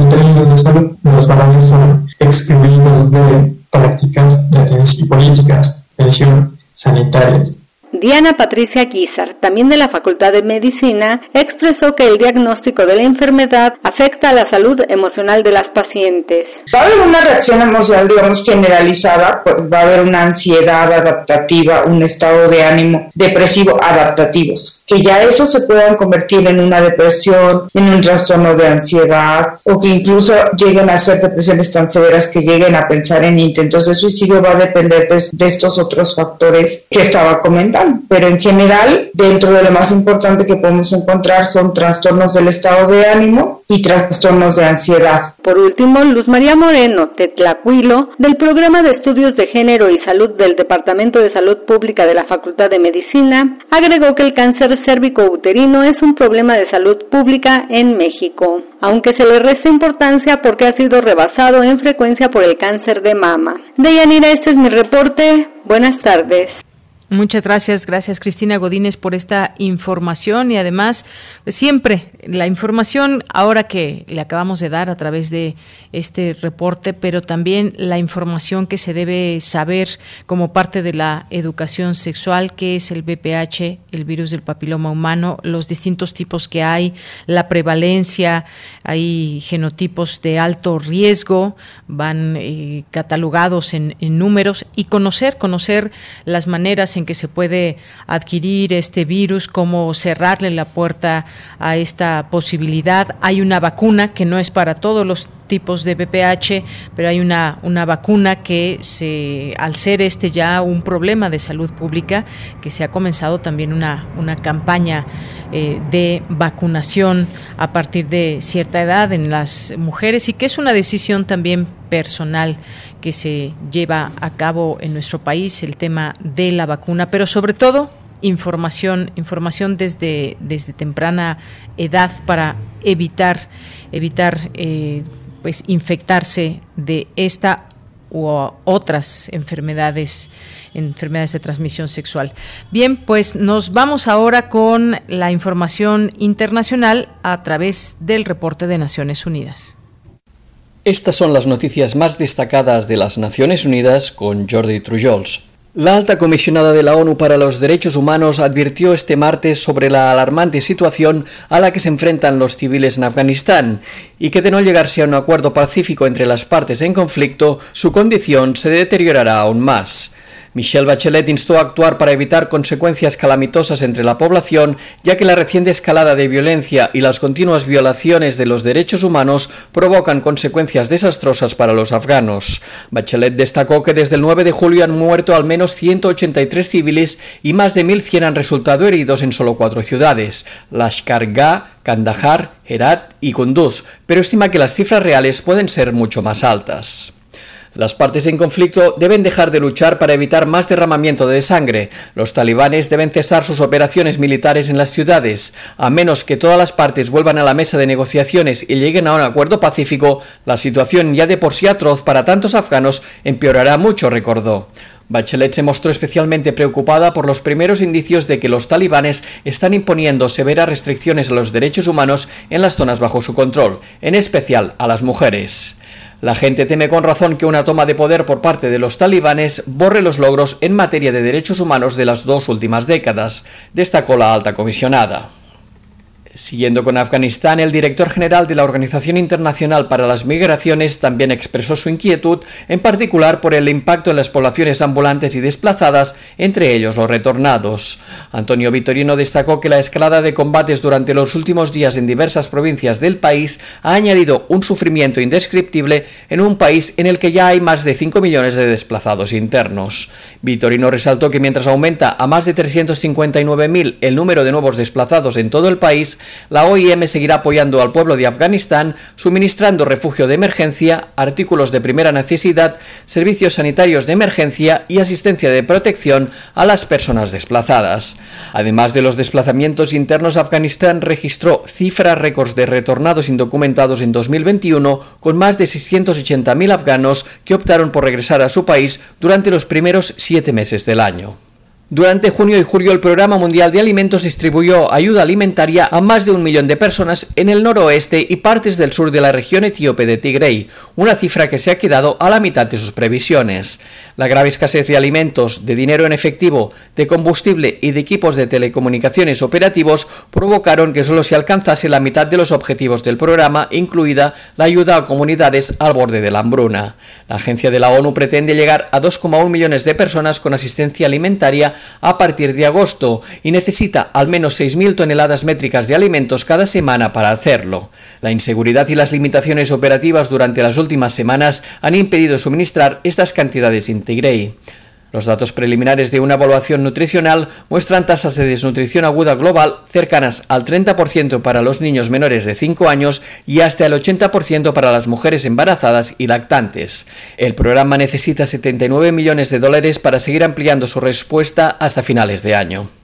de salud los varones son excluidos de prácticas de atención políticas de atención sanitarias Diana Patricia Guizar, también de la Facultad de Medicina, expresó que el diagnóstico de la enfermedad afecta a la salud emocional de las pacientes. Va a haber una reacción emocional, digamos, generalizada, pues va a haber una ansiedad adaptativa, un estado de ánimo depresivo adaptativos, que ya eso se puedan convertir en una depresión, en un trastorno de ansiedad, o que incluso lleguen a ser depresiones tan severas que lleguen a pensar en intentos de suicidio, va a depender de, de estos otros factores que estaba comentando pero en general, dentro de lo más importante que podemos encontrar son trastornos del estado de ánimo y trastornos de ansiedad. Por último, Luz María Moreno Tetlacuilo, del Programa de Estudios de Género y Salud del Departamento de Salud Pública de la Facultad de Medicina, agregó que el cáncer cérvico-uterino es un problema de salud pública en México, aunque se le resta importancia porque ha sido rebasado en frecuencia por el cáncer de mama. Deyanira, este es mi reporte. Buenas tardes. Muchas gracias, gracias Cristina Godínez por esta información y además siempre la información ahora que le acabamos de dar a través de este reporte, pero también la información que se debe saber como parte de la educación sexual, que es el BPH, el virus del papiloma humano, los distintos tipos que hay, la prevalencia, hay genotipos de alto riesgo, van eh, catalogados en, en números y conocer, conocer las maneras en en que se puede adquirir este virus, cómo cerrarle la puerta a esta posibilidad. Hay una vacuna que no es para todos los tipos de BPH, pero hay una, una vacuna que se, al ser este ya un problema de salud pública, que se ha comenzado también una, una campaña eh, de vacunación a partir de cierta edad en las mujeres y que es una decisión también personal que se lleva a cabo en nuestro país, el tema de la vacuna, pero sobre todo información, información desde, desde temprana edad para evitar, evitar eh, pues infectarse de esta u otras enfermedades enfermedades de transmisión sexual. Bien, pues nos vamos ahora con la información internacional a través del reporte de Naciones Unidas. Estas son las noticias más destacadas de las Naciones Unidas con Jordi Trujols. La alta comisionada de la ONU para los Derechos Humanos advirtió este martes sobre la alarmante situación a la que se enfrentan los civiles en Afganistán y que de no llegarse a un acuerdo pacífico entre las partes en conflicto, su condición se deteriorará aún más. Michelle Bachelet instó a actuar para evitar consecuencias calamitosas entre la población, ya que la reciente escalada de violencia y las continuas violaciones de los derechos humanos provocan consecuencias desastrosas para los afganos. Bachelet destacó que desde el 9 de julio han muerto al menos 183 civiles y más de 1.100 han resultado heridos en solo cuatro ciudades, Lashkar Gah, Kandahar, Herat y Kunduz, pero estima que las cifras reales pueden ser mucho más altas. Las partes en conflicto deben dejar de luchar para evitar más derramamiento de sangre. Los talibanes deben cesar sus operaciones militares en las ciudades. A menos que todas las partes vuelvan a la mesa de negociaciones y lleguen a un acuerdo pacífico, la situación ya de por sí atroz para tantos afganos empeorará mucho, recordó. Bachelet se mostró especialmente preocupada por los primeros indicios de que los talibanes están imponiendo severas restricciones a los derechos humanos en las zonas bajo su control, en especial a las mujeres. La gente teme con razón que una toma de poder por parte de los talibanes borre los logros en materia de derechos humanos de las dos últimas décadas, destacó la alta comisionada. Siguiendo con Afganistán, el director general de la Organización Internacional para las Migraciones también expresó su inquietud, en particular por el impacto en las poblaciones ambulantes y desplazadas, entre ellos los retornados. Antonio Vitorino destacó que la escalada de combates durante los últimos días en diversas provincias del país ha añadido un sufrimiento indescriptible en un país en el que ya hay más de 5 millones de desplazados internos. Vitorino resaltó que mientras aumenta a más de 359.000 el número de nuevos desplazados en todo el país, la OIM seguirá apoyando al pueblo de Afganistán, suministrando refugio de emergencia, artículos de primera necesidad, servicios sanitarios de emergencia y asistencia de protección a las personas desplazadas. Además de los desplazamientos internos, Afganistán registró cifras récords de retornados indocumentados en 2021, con más de 680.000 afganos que optaron por regresar a su país durante los primeros siete meses del año. Durante junio y julio el Programa Mundial de Alimentos distribuyó ayuda alimentaria a más de un millón de personas en el noroeste y partes del sur de la región etíope de Tigray, una cifra que se ha quedado a la mitad de sus previsiones. La grave escasez de alimentos, de dinero en efectivo, de combustible y de equipos de telecomunicaciones operativos provocaron que solo se alcanzase la mitad de los objetivos del programa, incluida la ayuda a comunidades al borde de la hambruna. La agencia de la ONU pretende llegar a 2,1 millones de personas con asistencia alimentaria a partir de agosto y necesita al menos 6.000 toneladas métricas de alimentos cada semana para hacerlo. La inseguridad y las limitaciones operativas durante las últimas semanas han impedido suministrar estas cantidades íntegre. Los datos preliminares de una evaluación nutricional muestran tasas de desnutrición aguda global cercanas al 30% para los niños menores de 5 años y hasta el 80% para las mujeres embarazadas y lactantes. El programa necesita 79 millones de dólares para seguir ampliando su respuesta hasta finales de año.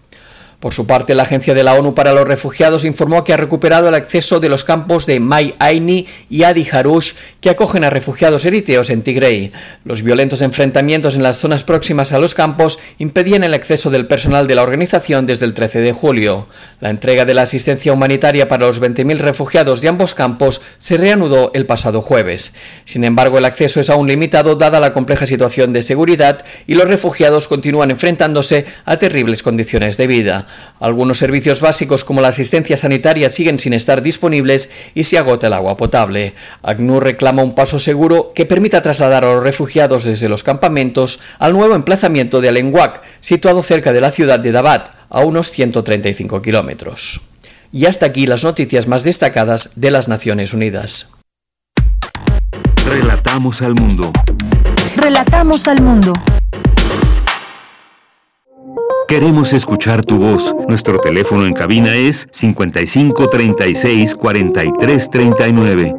Por su parte, la Agencia de la ONU para los Refugiados informó que ha recuperado el acceso de los campos de Mai Aini y Adi Harush que acogen a refugiados eriteos en Tigray. Los violentos enfrentamientos en las zonas próximas a los campos impedían el acceso del personal de la organización desde el 13 de julio. La entrega de la asistencia humanitaria para los 20.000 refugiados de ambos campos se reanudó el pasado jueves. Sin embargo, el acceso es aún limitado dada la compleja situación de seguridad y los refugiados continúan enfrentándose a terribles condiciones de vida. Algunos servicios básicos como la asistencia sanitaria siguen sin estar disponibles y se agota el agua potable. ACNUR reclama un paso seguro que permita trasladar a los refugiados desde los campamentos al nuevo emplazamiento de Alenguac, situado cerca de la ciudad de Dabat, a unos 135 kilómetros. Y hasta aquí las noticias más destacadas de las Naciones Unidas. Relatamos al mundo. Relatamos al mundo. Queremos escuchar tu voz. Nuestro teléfono en cabina es 55 36 43 39.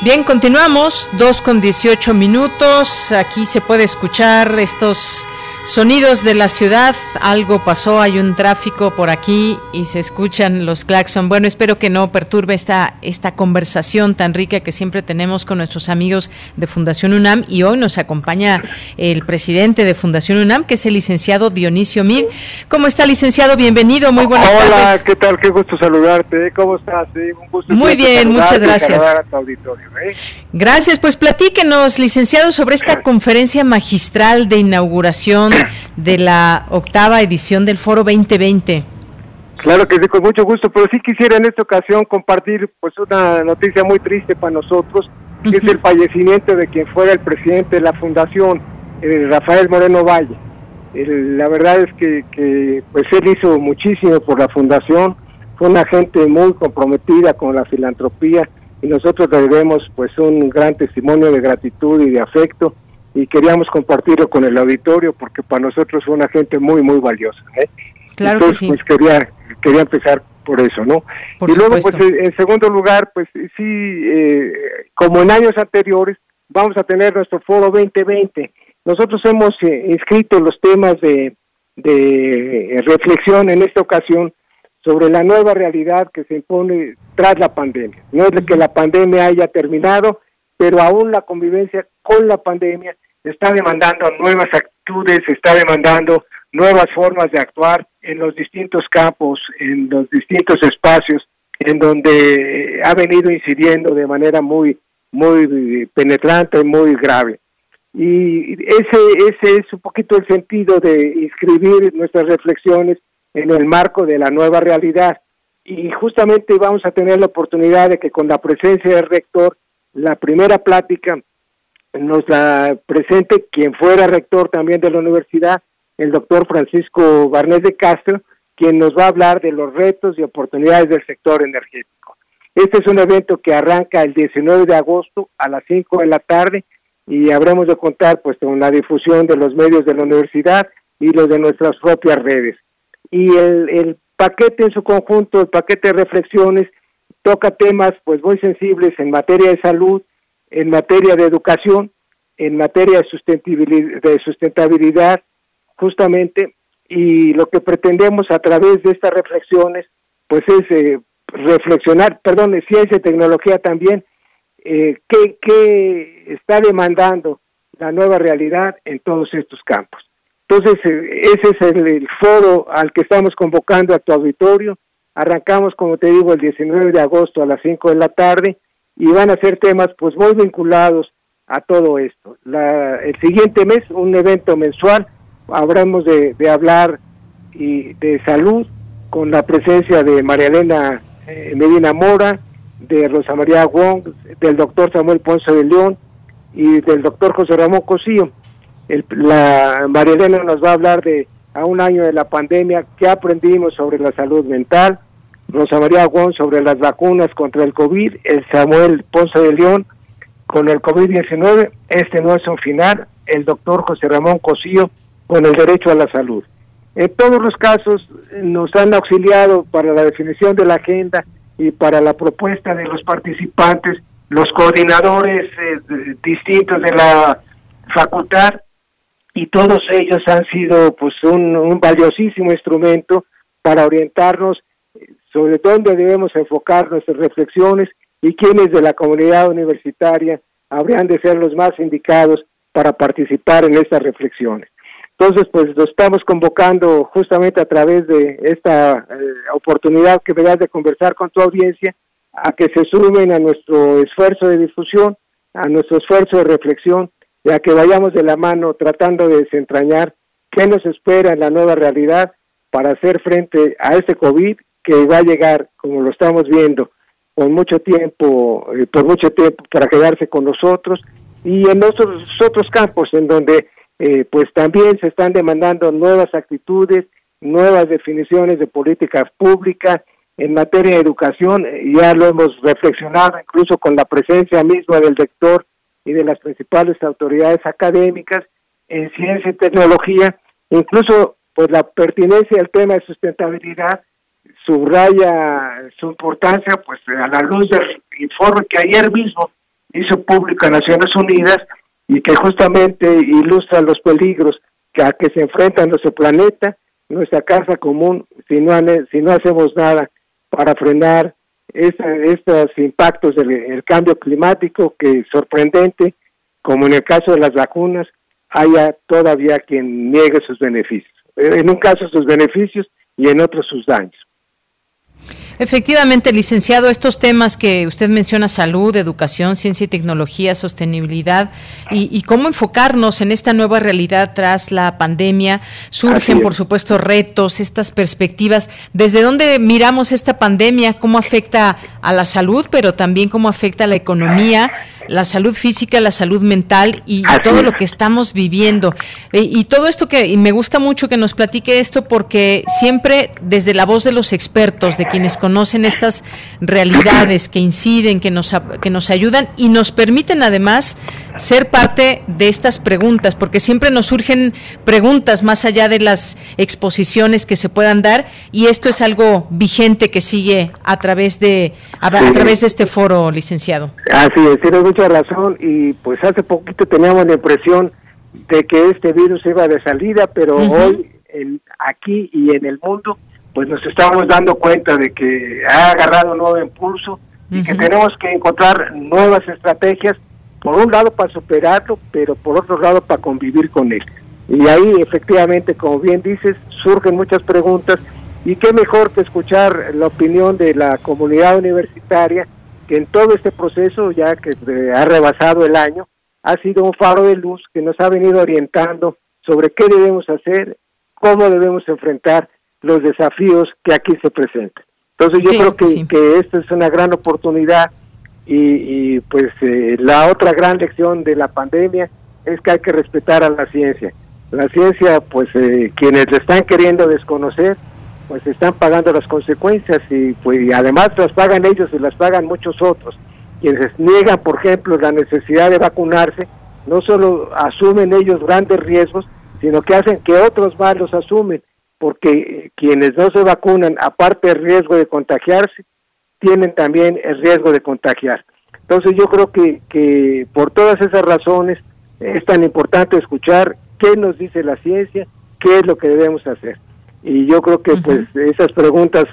Bien, continuamos, 2 con 18 minutos. Aquí se puede escuchar estos Sonidos de la ciudad, algo pasó, hay un tráfico por aquí y se escuchan los claxon. Bueno, espero que no perturbe esta, esta conversación tan rica que siempre tenemos con nuestros amigos de Fundación UNAM y hoy nos acompaña el presidente de Fundación UNAM, que es el licenciado Dionisio Mid. ¿Cómo está, licenciado? Bienvenido, muy buenas tardes. Hola, ¿qué tal? Qué gusto saludarte. ¿Cómo estás? Un gusto muy bien, muchas gracias. ¿eh? Gracias, pues platíquenos, licenciado, sobre esta conferencia magistral de inauguración de la octava edición del Foro 2020. Claro que sí, con mucho gusto, pero sí quisiera en esta ocasión compartir pues una noticia muy triste para nosotros, que es el fallecimiento de quien fuera el presidente de la fundación, Rafael Moreno Valle. la verdad es que, que pues él hizo muchísimo por la fundación, fue una gente muy comprometida con la filantropía y nosotros le debemos pues un gran testimonio de gratitud y de afecto y queríamos compartirlo con el auditorio porque para nosotros fue una gente muy, muy valiosa. ¿eh? Claro Entonces, que sí. pues quería, quería empezar por eso, ¿no? Por y luego, supuesto. pues en segundo lugar, pues sí, eh, como en años anteriores, vamos a tener nuestro foro 2020. Nosotros hemos eh, inscrito los temas de, de reflexión en esta ocasión sobre la nueva realidad que se impone tras la pandemia. No es de que la pandemia haya terminado, pero aún la convivencia con la pandemia está demandando nuevas actitudes, está demandando nuevas formas de actuar en los distintos campos, en los distintos espacios en donde ha venido incidiendo de manera muy muy penetrante, muy grave. Y ese ese es un poquito el sentido de inscribir nuestras reflexiones en el marco de la nueva realidad. Y justamente vamos a tener la oportunidad de que con la presencia del rector, la primera plática nos la presente quien fuera rector también de la universidad, el doctor Francisco Barnés de Castro, quien nos va a hablar de los retos y oportunidades del sector energético. Este es un evento que arranca el 19 de agosto a las 5 de la tarde y habremos de contar pues con la difusión de los medios de la universidad y los de nuestras propias redes. Y el, el paquete en su conjunto, el paquete de reflexiones, toca temas pues muy sensibles en materia de salud, en materia de educación, en materia de sustentabilidad, de sustentabilidad justamente, y lo que pretendemos a través de estas reflexiones, pues es eh, reflexionar, perdón, de ciencia y tecnología también, eh, qué, qué está demandando la nueva realidad en todos estos campos. Entonces, eh, ese es el, el, foro al que estamos convocando a tu auditorio. Arrancamos, como te digo, el 19 de agosto a las 5 de la tarde y van a ser temas pues muy vinculados a todo esto. La, el siguiente mes, un evento mensual, habremos de, de, hablar y de salud con la presencia de María Elena eh, Medina Mora, de Rosa María Wong, del doctor Samuel Ponce de León y del doctor José Ramón Cosío. El, la María Elena nos va a hablar de a un año de la pandemia, qué aprendimos sobre la salud mental, Rosa María Wong sobre las vacunas contra el COVID, el Samuel Ponce de León con el COVID-19, este no es un final, el doctor José Ramón Cosío con el derecho a la salud. En todos los casos nos han auxiliado para la definición de la agenda y para la propuesta de los participantes, los coordinadores eh, distintos de la facultad y todos ellos han sido pues un, valiosísimo instrumento para orientarnos sobre dónde debemos enfocar nuestras reflexiones y quiénes de la comunidad universitaria habrían de ser los más indicados para participar en estas reflexiones. Entonces, pues lo estamos convocando justamente a través de esta eh, oportunidad que me das de conversar con tu audiencia, a que se sumen a nuestro esfuerzo de difusión, a nuestro esfuerzo de reflexión, y a que vayamos de la mano tratando de desentrañar qué nos espera en la nueva realidad para hacer frente a este COVID que va a llegar, como lo estamos viendo, con mucho tiempo, eh, por mucho tiempo para quedarse con nosotros y en otros, otros campos en donde eh, pues también se están demandando nuevas actitudes, nuevas definiciones de políticas públicas en materia de educación, ya lo hemos reflexionado incluso con la presencia misma del rector y de las principales autoridades académicas en ciencia y tecnología, incluso pues la pertinencia al tema de sustentabilidad subraya su importancia pues a la luz del informe que ayer mismo hizo público Naciones Unidas y que justamente ilustra los peligros que a que se enfrenta nuestro planeta, nuestra casa común, si no, si no hacemos nada para frenar estos impactos del cambio climático que sorprendente, como en el caso de las vacunas, haya todavía quien niegue sus beneficios. En un caso sus beneficios y en otros sus daños. Efectivamente, licenciado, estos temas que usted menciona, salud, educación, ciencia y tecnología, sostenibilidad y, cómo enfocarnos en esta nueva realidad tras la pandemia, surgen, por supuesto, retos, estas perspectivas. ¿Desde dónde miramos esta pandemia? ¿Cómo afecta a la salud, pero también cómo afecta a la economía? La salud física, la salud mental y, todo lo que estamos viviendo. Y, todo esto que y me gusta mucho que nos platique esto porque siempre desde la voz de los expertos, de quienes conocen estas realidades que inciden, que nos, que nos ayudan y nos permiten además ser parte de estas preguntas, porque siempre nos surgen preguntas más allá de las exposiciones que se puedan dar y esto es algo vigente que sigue a través de a, través de este foro, licenciado. Así es, mucha razón y pues hace poquito teníamos la impresión de que este virus iba de salida, pero hoy en, aquí y en el mundo pues nos estamos dando cuenta de que ha agarrado un nuevo impulso y que tenemos que encontrar nuevas estrategias por un lado para superarlo, pero por otro lado para convivir con él. Y ahí efectivamente, como bien dices, surgen muchas preguntas y qué mejor que escuchar la opinión de la comunidad universitaria que en todo este proceso, ya que ha rebasado el año, ha sido un faro de luz que nos ha venido orientando sobre qué debemos hacer, cómo debemos enfrentar los desafíos que aquí se presentan. Entonces yo creo que, que esta es una gran oportunidad y, pues eh, la otra gran lección de la pandemia es que hay que respetar a la ciencia. La ciencia, pues eh, quienes la están queriendo desconocer, pues están pagando las consecuencias y pues además las pagan ellos y las pagan muchos otros. Quienes niegan, por ejemplo, la necesidad de vacunarse, no solo asumen ellos grandes riesgos, sino que hacen que otros más los asumen, porque quienes no se vacunan, aparte del riesgo de contagiarse, tienen también el riesgo de contagiar. Entonces yo creo que, que por todas esas razones es tan importante escuchar qué nos dice la ciencia, qué es lo que debemos hacer. Y yo creo que pues esas preguntas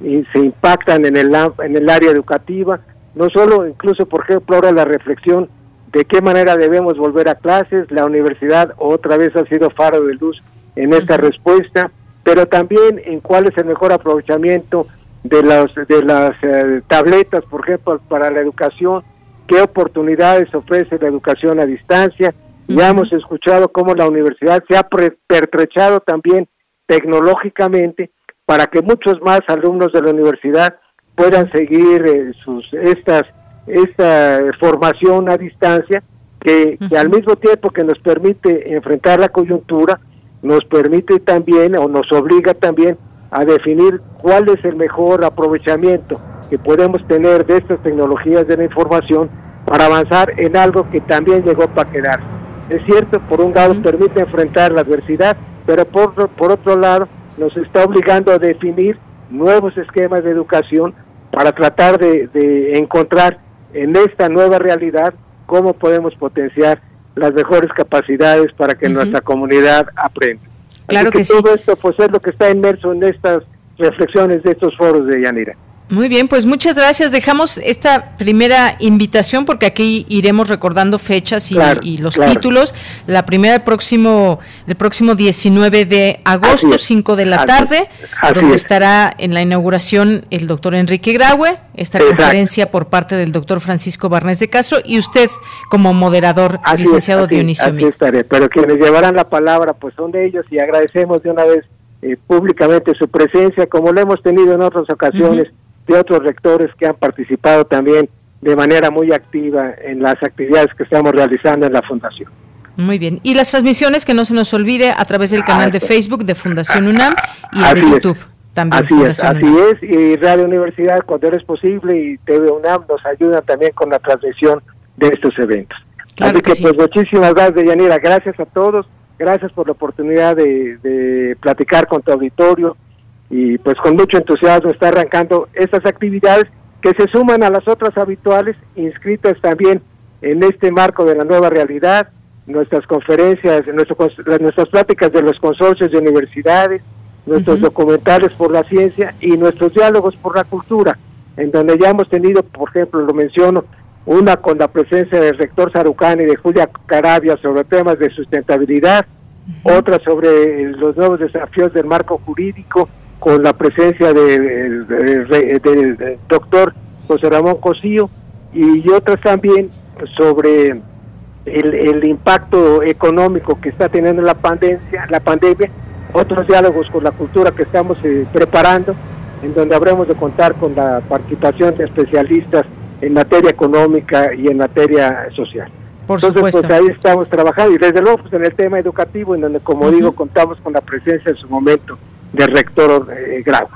se impactan en el, en el área educativa, no solo incluso por ejemplo ahora la reflexión de qué manera debemos volver a clases, la universidad otra vez ha sido faro de luz en esta respuesta, pero también en cuál es el mejor aprovechamiento de las, de las eh, tabletas, por ejemplo, para la educación, qué oportunidades ofrece la educación a distancia. Ya hemos escuchado cómo la universidad se ha pertrechado también tecnológicamente para que muchos más alumnos de la universidad puedan seguir eh, sus estas esta formación a distancia que, que, al mismo tiempo que nos permite enfrentar la coyuntura nos permite también o nos obliga también a definir cuál es el mejor aprovechamiento que podemos tener de estas tecnologías de la información para avanzar en algo que también llegó para quedarse, es cierto, por un lado permite enfrentar la adversidad, pero por, por otro lado nos está obligando a definir nuevos esquemas de educación para tratar de, de encontrar en esta nueva realidad cómo podemos potenciar las mejores capacidades para que nuestra comunidad aprenda. Claro que, todo esto pues es lo que está inmerso en estas reflexiones de estos foros de Yanira. Muy bien, pues muchas gracias. Dejamos esta primera invitación porque aquí iremos recordando fechas y, los títulos. La primera el próximo el próximo 19 de agosto, 5 de la tarde, donde estará en la inauguración el doctor Enrique Graue, esta conferencia por parte del doctor Francisco Barnés de Castro y usted como moderador, licenciado Dionisio así estaré, pero quienes llevarán la palabra pues son de ellos y agradecemos de una vez eh, públicamente su presencia como lo hemos tenido en otras ocasiones de otros rectores que han participado también de manera muy activa en las actividades que estamos realizando en la Fundación. Muy bien. Y las transmisiones, que no se nos olvide, a través del canal de Facebook de Fundación UNAM y de YouTube también. Así es, así es. Y Radio Universidad, cuando es posible, y TV UNAM nos ayudan también con la transmisión de estos eventos. así que, pues muchísimas gracias, Yanira. Gracias a todos. Gracias por la oportunidad de, de platicar con tu auditorio y pues con mucho entusiasmo está arrancando estas actividades que se suman a las otras habituales inscritas también en este marco de la nueva realidad, nuestras conferencias, nuestras pláticas de los consorcios de universidades, nuestros documentales por la ciencia y nuestros diálogos por la cultura, en donde ya hemos tenido, por ejemplo, lo menciono, una con la presencia del rector Sarucán y de Julia Carabia sobre temas de sustentabilidad, otra sobre los nuevos desafíos del marco jurídico, con la presencia del de, doctor José Ramón Cosío y otras también sobre el, impacto económico que está teniendo la pandemia, la pandemia, otros diálogos con la cultura que estamos eh, preparando, en donde habremos de contar con la participación de especialistas en materia económica y en materia social. Por Entonces, pues ahí estamos trabajando y desde luego pues, en el tema educativo, en donde, como digo, contamos con la presencia en su momento de rector eh, Grau.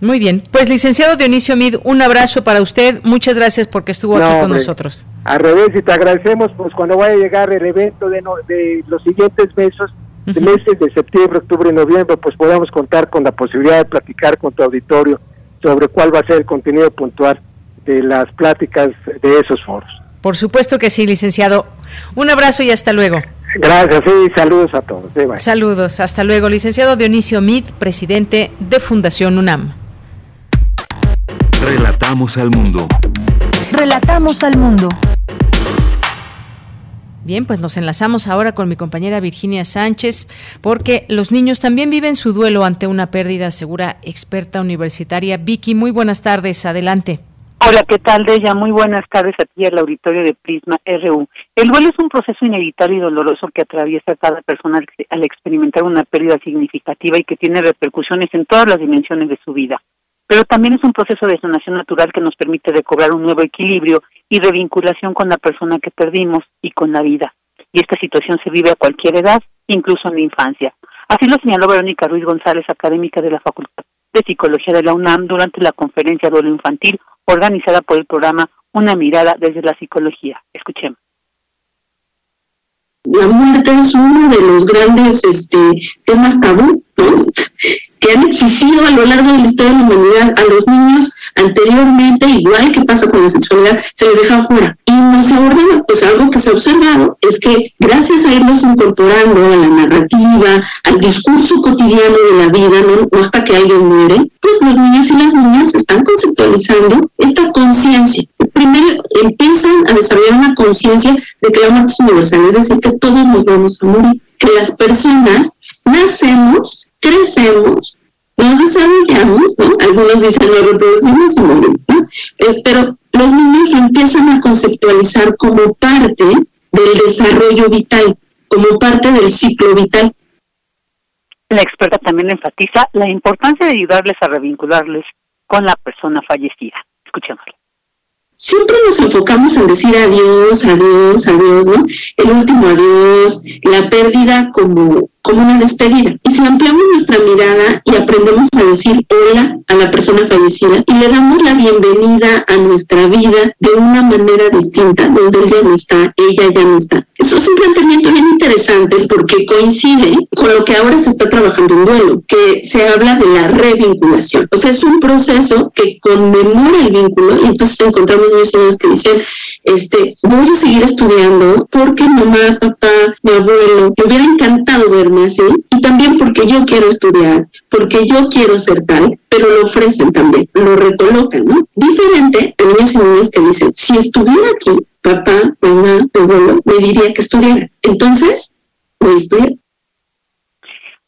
Muy bien, pues licenciado Dionisio Mid, un abrazo para usted, muchas gracias porque estuvo aquí con nosotros. Al revés, y te agradecemos pues cuando vaya a llegar el evento de, de los siguientes meses, meses de septiembre, octubre y noviembre, pues podamos contar con la posibilidad de platicar con tu auditorio sobre cuál va a ser el contenido puntual de las pláticas de esos foros. Por supuesto que sí, licenciado. Un abrazo y hasta luego. Gracias y saludos a todos. saludos, hasta luego. Licenciado Dionisio Mid, presidente de Fundación UNAM. Relatamos al mundo. Relatamos al mundo. Bien, pues nos enlazamos ahora con mi compañera Virginia Sánchez, porque los niños también viven su duelo ante una pérdida, segura experta universitaria. Vicky, muy buenas tardes, adelante. Hola, ¿qué tal, Deya? Muy buenas tardes a ti al auditorio de Prisma RU. El duelo es un proceso inevitable y doloroso que atraviesa cada persona al experimentar una pérdida significativa y que tiene repercusiones en todas las dimensiones de su vida. Pero también es un proceso de sanación natural que nos permite recobrar un nuevo equilibrio y de vinculación con la persona que perdimos y con la vida. Y esta situación se vive a cualquier edad, incluso en la infancia. Así lo señaló Verónica Ruiz González, académica de la Facultad de Psicología de la UNAM, durante la conferencia Duelo Infantil organizada por el programa Una mirada desde la psicología. Escuchemos. La muerte es uno de los grandes este, temas tabú que han existido a lo largo de la historia de la humanidad. A los niños anteriormente, igual que pasa con la sexualidad, se les deja fuera. Y no se aborda, pues algo que se ha observado es que gracias a irnos incorporando a la narrativa, al discurso cotidiano de la vida, no, hasta que alguien muere, pues los niños y las niñas están conceptualizando esta conciencia. Primero empiezan a desarrollar una conciencia de que la muerte es universal, es decir, que todos nos vamos a morir, que las personas nacemos, crecemos, nos desarrollamos, ¿no? Algunos dicen no reproducimos y morimos, ¿no? Eh, pero los niños lo empiezan a conceptualizar como parte del desarrollo vital, como parte del ciclo vital. La experta también enfatiza la importancia de ayudarles a revincularles con la persona fallecida. Escuchémoslo siempre nos enfocamos en decir adiós, adiós, adiós, ¿no? El último adiós, la pérdida como, como una despedida. Y si ampliamos nuestra mirada y aprendemos a decir hola a la persona fallecida y le damos la bienvenida a nuestra vida de una manera distinta, donde él ya no está, ella ya no está. Eso es un planteamiento bien interesante porque coincide con lo que ahora se está trabajando en duelo, que se habla de la revinculación. O sea, es un proceso que conmemora el vínculo y entonces encontramos niños que dicen, este, voy a seguir estudiando porque mamá, papá, mi abuelo, me hubiera encantado verme así y también porque yo quiero estudiar, porque yo quiero ser tal, pero lo ofrecen también, lo recolocan, ¿no? Diferente a niños que dicen, si estuviera aquí, papá, mamá, abuelo, me diría que estudiara. Entonces, voy a estudiar.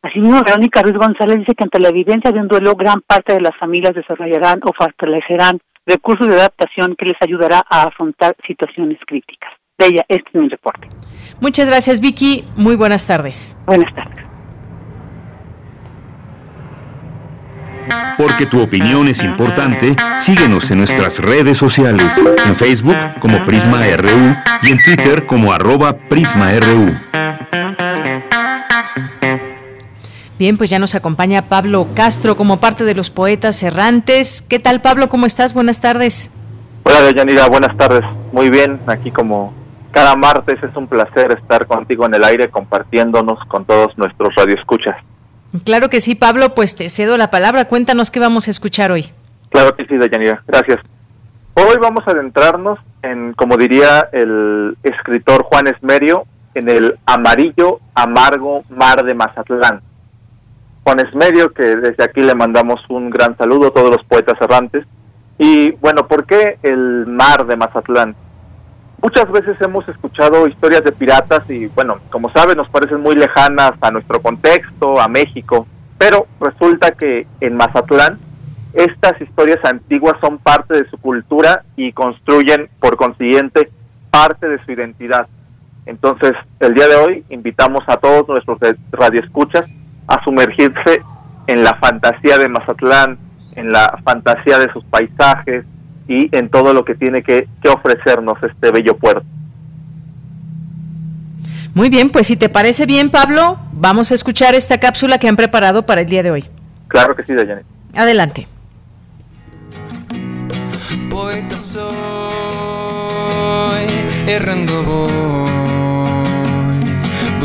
Asimismo, Verónica Ruiz González dice que ante la evidencia de un duelo, gran parte de las familias desarrollarán o fortalecerán recursos de adaptación que les ayudará a afrontar situaciones críticas. De ella, este es mi reporte. Muchas gracias, Vicky. Muy buenas tardes. Buenas tardes. Porque tu opinión es importante, síguenos en nuestras redes sociales, en Facebook como Prisma RU y en Twitter como arroba PrismaRU. Bien, pues ya nos acompaña Pablo Castro como parte de los poetas errantes. ¿Qué tal, Pablo? ¿Cómo estás? Buenas tardes. Hola, Deyanira. Buenas tardes. Muy bien, aquí como cada martes es un placer estar contigo en el aire compartiéndonos con todos nuestros radioescuchas. Claro que sí, Pablo, pues te cedo la palabra. Cuéntanos qué vamos a escuchar hoy. Claro que sí, Deyanira. Gracias. Hoy vamos a adentrarnos en, como diría el escritor Juan Esmerio, en el amarillo, amargo mar de Mazatlán Juan Esmedio, que desde aquí le mandamos un gran saludo a todos los poetas errantes. Y bueno, ¿por qué el mar de Mazatlán? Muchas veces hemos escuchado historias de piratas y bueno, como saben, nos parecen muy lejanas a nuestro contexto, a México, pero resulta que en Mazatlán estas historias antiguas son parte de su cultura y construyen, por consiguiente, parte de su identidad. Entonces, el día de hoy invitamos a todos nuestros radioescuchas a sumergirse en la fantasía de Mazatlán, en la fantasía de sus paisajes y en todo lo que tiene que, ofrecernos este bello puerto. Muy bien, pues si te parece bien, Pablo, vamos a escuchar esta cápsula que han preparado para el día de hoy. Claro que sí, Dayane. Adelante. Poeta soy, errando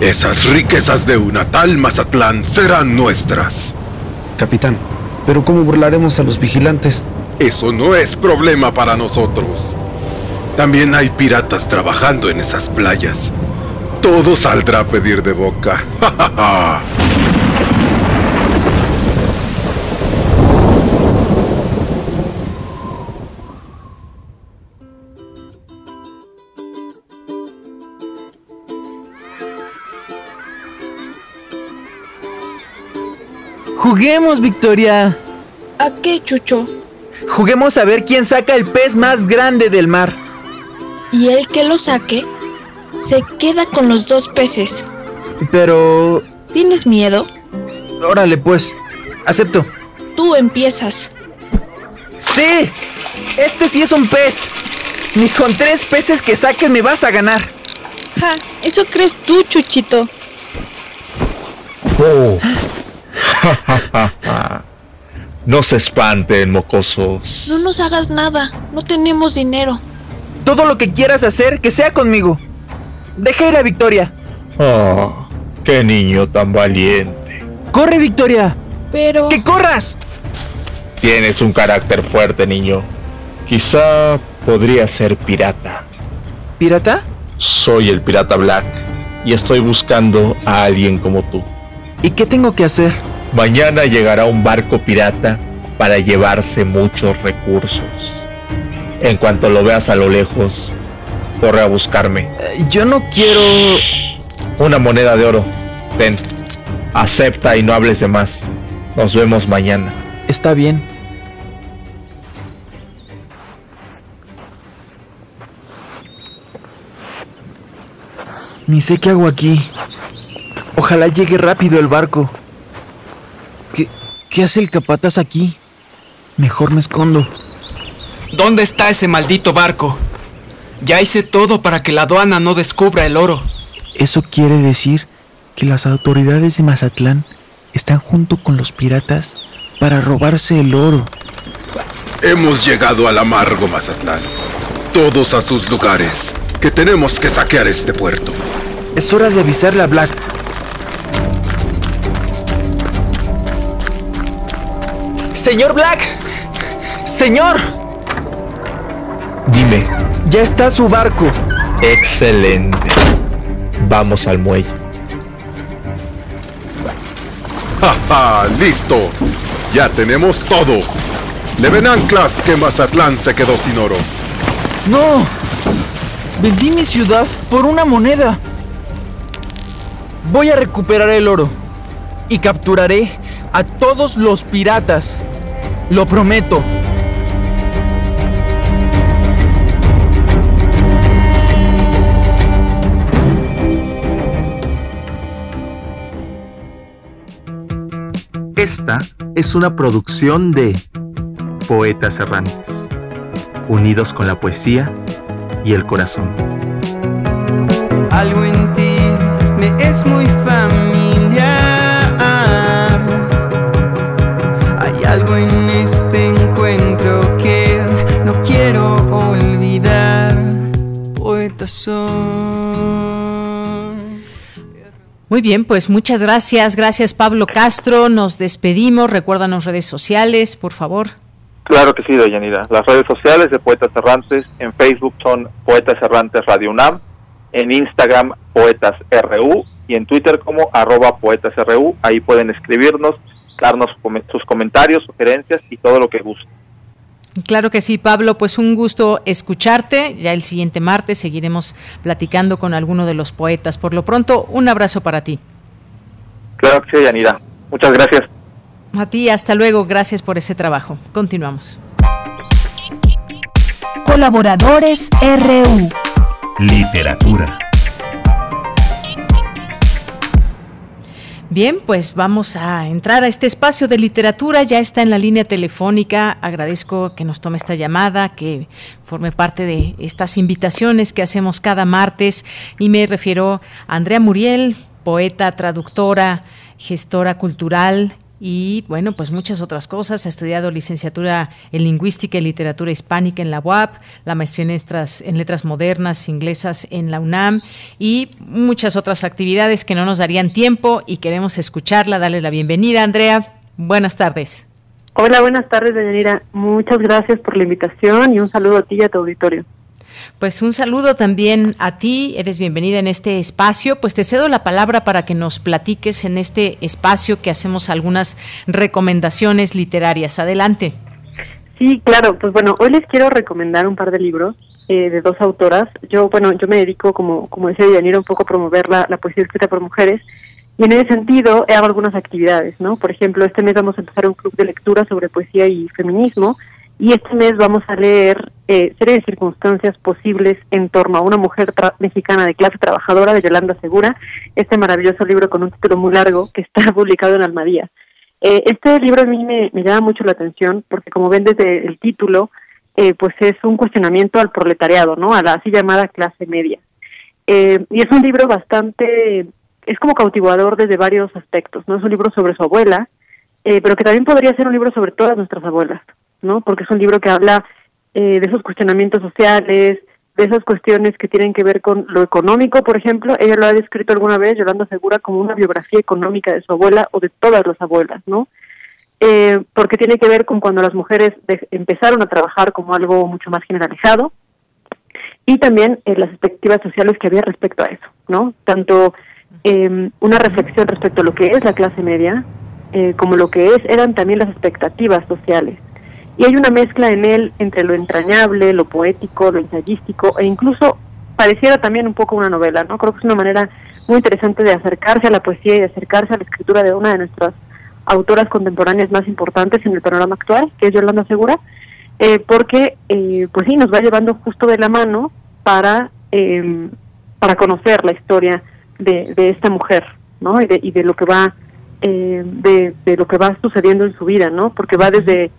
Esas riquezas de una tal Mazatlán serán nuestras. Capitán, ¿pero cómo burlaremos a los vigilantes? Eso no es problema para nosotros. También hay piratas trabajando en esas playas. Todo saldrá a pedir de boca. Juguemos, Victoria. ¿A qué, Chucho? Juguemos a ver quién saca el pez más grande del mar. Y el que lo saque se queda con los dos peces. Pero... ¿Tienes miedo? Órale, pues. Acepto. Tú empiezas. ¡Sí! Este sí es un pez. Ni con tres peces que saques me vas a ganar. Ja, eso crees tú, Chuchito. Oh. no se espanten, mocosos. No nos hagas nada, no tenemos dinero. Todo lo que quieras hacer, que sea conmigo. Deja ir a Victoria. Oh, qué niño tan valiente. ¡Corre, Victoria! Pero... ¡Que corras! Tienes un carácter fuerte, niño. Quizá podría ser pirata. ¿Pirata? Soy el pirata Black. y estoy buscando a alguien como tú. ¿Y qué tengo que hacer? Mañana llegará un barco pirata para llevarse muchos recursos. En cuanto lo veas a lo lejos, corre a buscarme. Eh, yo no quiero... Una moneda de oro. Ten. Acepta y no hables de más. Nos vemos mañana. Está bien. Ni sé qué hago aquí. Ojalá llegue rápido el barco. ¿Qué, qué hace el capataz aquí? Mejor me escondo. ¿Dónde está ese maldito barco? Ya hice todo para que la aduana no descubra el oro. Eso quiere decir que las autoridades de Mazatlán están junto con los piratas para robarse el oro. Hemos llegado al amargo Mazatlán. Todos a sus lugares, que tenemos que saquear este puerto. Es hora de avisarle a Black. Señor Black. Señor. Dime. Ya está su barco. Excelente. Vamos al muelle. ¡Ja, ja! listo Ya tenemos todo. Le ven anclas que Mazatlán se quedó sin oro. ¡No! Vendí mi ciudad por una moneda. Voy a recuperar el oro y capturaré a todos los piratas. Lo prometo. Esta es una producción de Poetas Errantes, unidos con la poesía y el corazón. Algo en ti me es muy familiar. Hay algo en Muy bien, pues muchas gracias. Gracias Pablo Castro. Nos despedimos. Recuérdanos redes sociales, por favor. Claro que sí, Doyanira. Las redes sociales de Poetas Errantes en Facebook son Poetas Errantes Radio UNAM, en Instagram Poetas RU y en Twitter como arroba Poetas RU. Ahí pueden escribirnos, darnos sus comentarios, sugerencias y todo lo que gusten. Claro que sí, Pablo, pues un gusto escucharte. Ya el siguiente martes seguiremos platicando con alguno de los poetas. Por lo pronto, un abrazo para ti. Claro que sí, Yanira. Muchas gracias. A ti, hasta luego. Gracias por ese trabajo. Continuamos. Colaboradores RU. Literatura. Bien, pues vamos a entrar a este espacio de literatura. Ya está en la línea telefónica. Agradezco que nos tome esta llamada, que forme parte de estas invitaciones que hacemos cada martes. Y me refiero a Andrea Muriel, poeta, traductora, gestora cultural y bueno, pues muchas otras cosas. Ha estudiado licenciatura en lingüística y literatura hispánica en la UAP, la maestría en letras, en letras modernas inglesas en la UNAM y muchas otras actividades que no nos darían tiempo y queremos escucharla. Darle la bienvenida, Andrea. Buenas tardes. Hola, buenas tardes, Deyanira. Muchas gracias por la invitación y un saludo a ti y a tu auditorio. Pues un saludo también a ti, eres bienvenida en este espacio. Pues te cedo la palabra para que nos platiques en este espacio que hacemos algunas recomendaciones literarias. Adelante. Sí, claro, pues bueno, hoy les quiero recomendar un par de libros eh, de dos autoras. Yo, bueno, yo me dedico, como, como decía Yanira, un poco a promover la, la poesía escrita por mujeres y en ese sentido hago algunas actividades, ¿no? Por ejemplo, este mes vamos a empezar un club de lectura sobre poesía y feminismo y este mes vamos a leer eh, serie de circunstancias posibles en torno a una mujer mexicana de clase trabajadora de Yolanda Segura, este maravilloso libro con un título muy largo que está publicado en Almadía. Eh, este libro a mí me, llama mucho la atención porque como ven desde el título, eh, pues es un cuestionamiento al proletariado, ¿no? A la así llamada clase media. Eh, y es un libro bastante, es como cautivador desde varios aspectos, ¿no? Es un libro sobre su abuela, pero que también podría ser un libro sobre todas nuestras abuelas, ¿no? Porque es un libro que habla eh, de esos cuestionamientos sociales, de esas cuestiones que tienen que ver con lo económico, por ejemplo, ella lo ha descrito alguna vez, Yolanda Segura, como una biografía económica de su abuela o de todas las abuelas, ¿no? Eh, porque tiene que ver con cuando las mujeres empezaron a trabajar como algo mucho más generalizado, y también las expectativas sociales que había respecto a eso, ¿no? Tanto em, una reflexión respecto a lo que es la clase media, como lo que es eran también las expectativas sociales. Y hay una mezcla en él entre lo entrañable, lo poético, lo ensayístico e incluso pareciera también un poco una novela, ¿no? Creo que es una manera muy interesante de acercarse a la poesía y de acercarse a la escritura de una de nuestras autoras contemporáneas más importantes en el panorama actual, que es Yolanda Segura, eh, porque eh, pues sí, nos va llevando justo de la mano para, em, para conocer la historia de, de esta mujer, ¿no? Y de, y de lo que va em, de, de lo que va sucediendo en su vida, ¿no? Porque va desde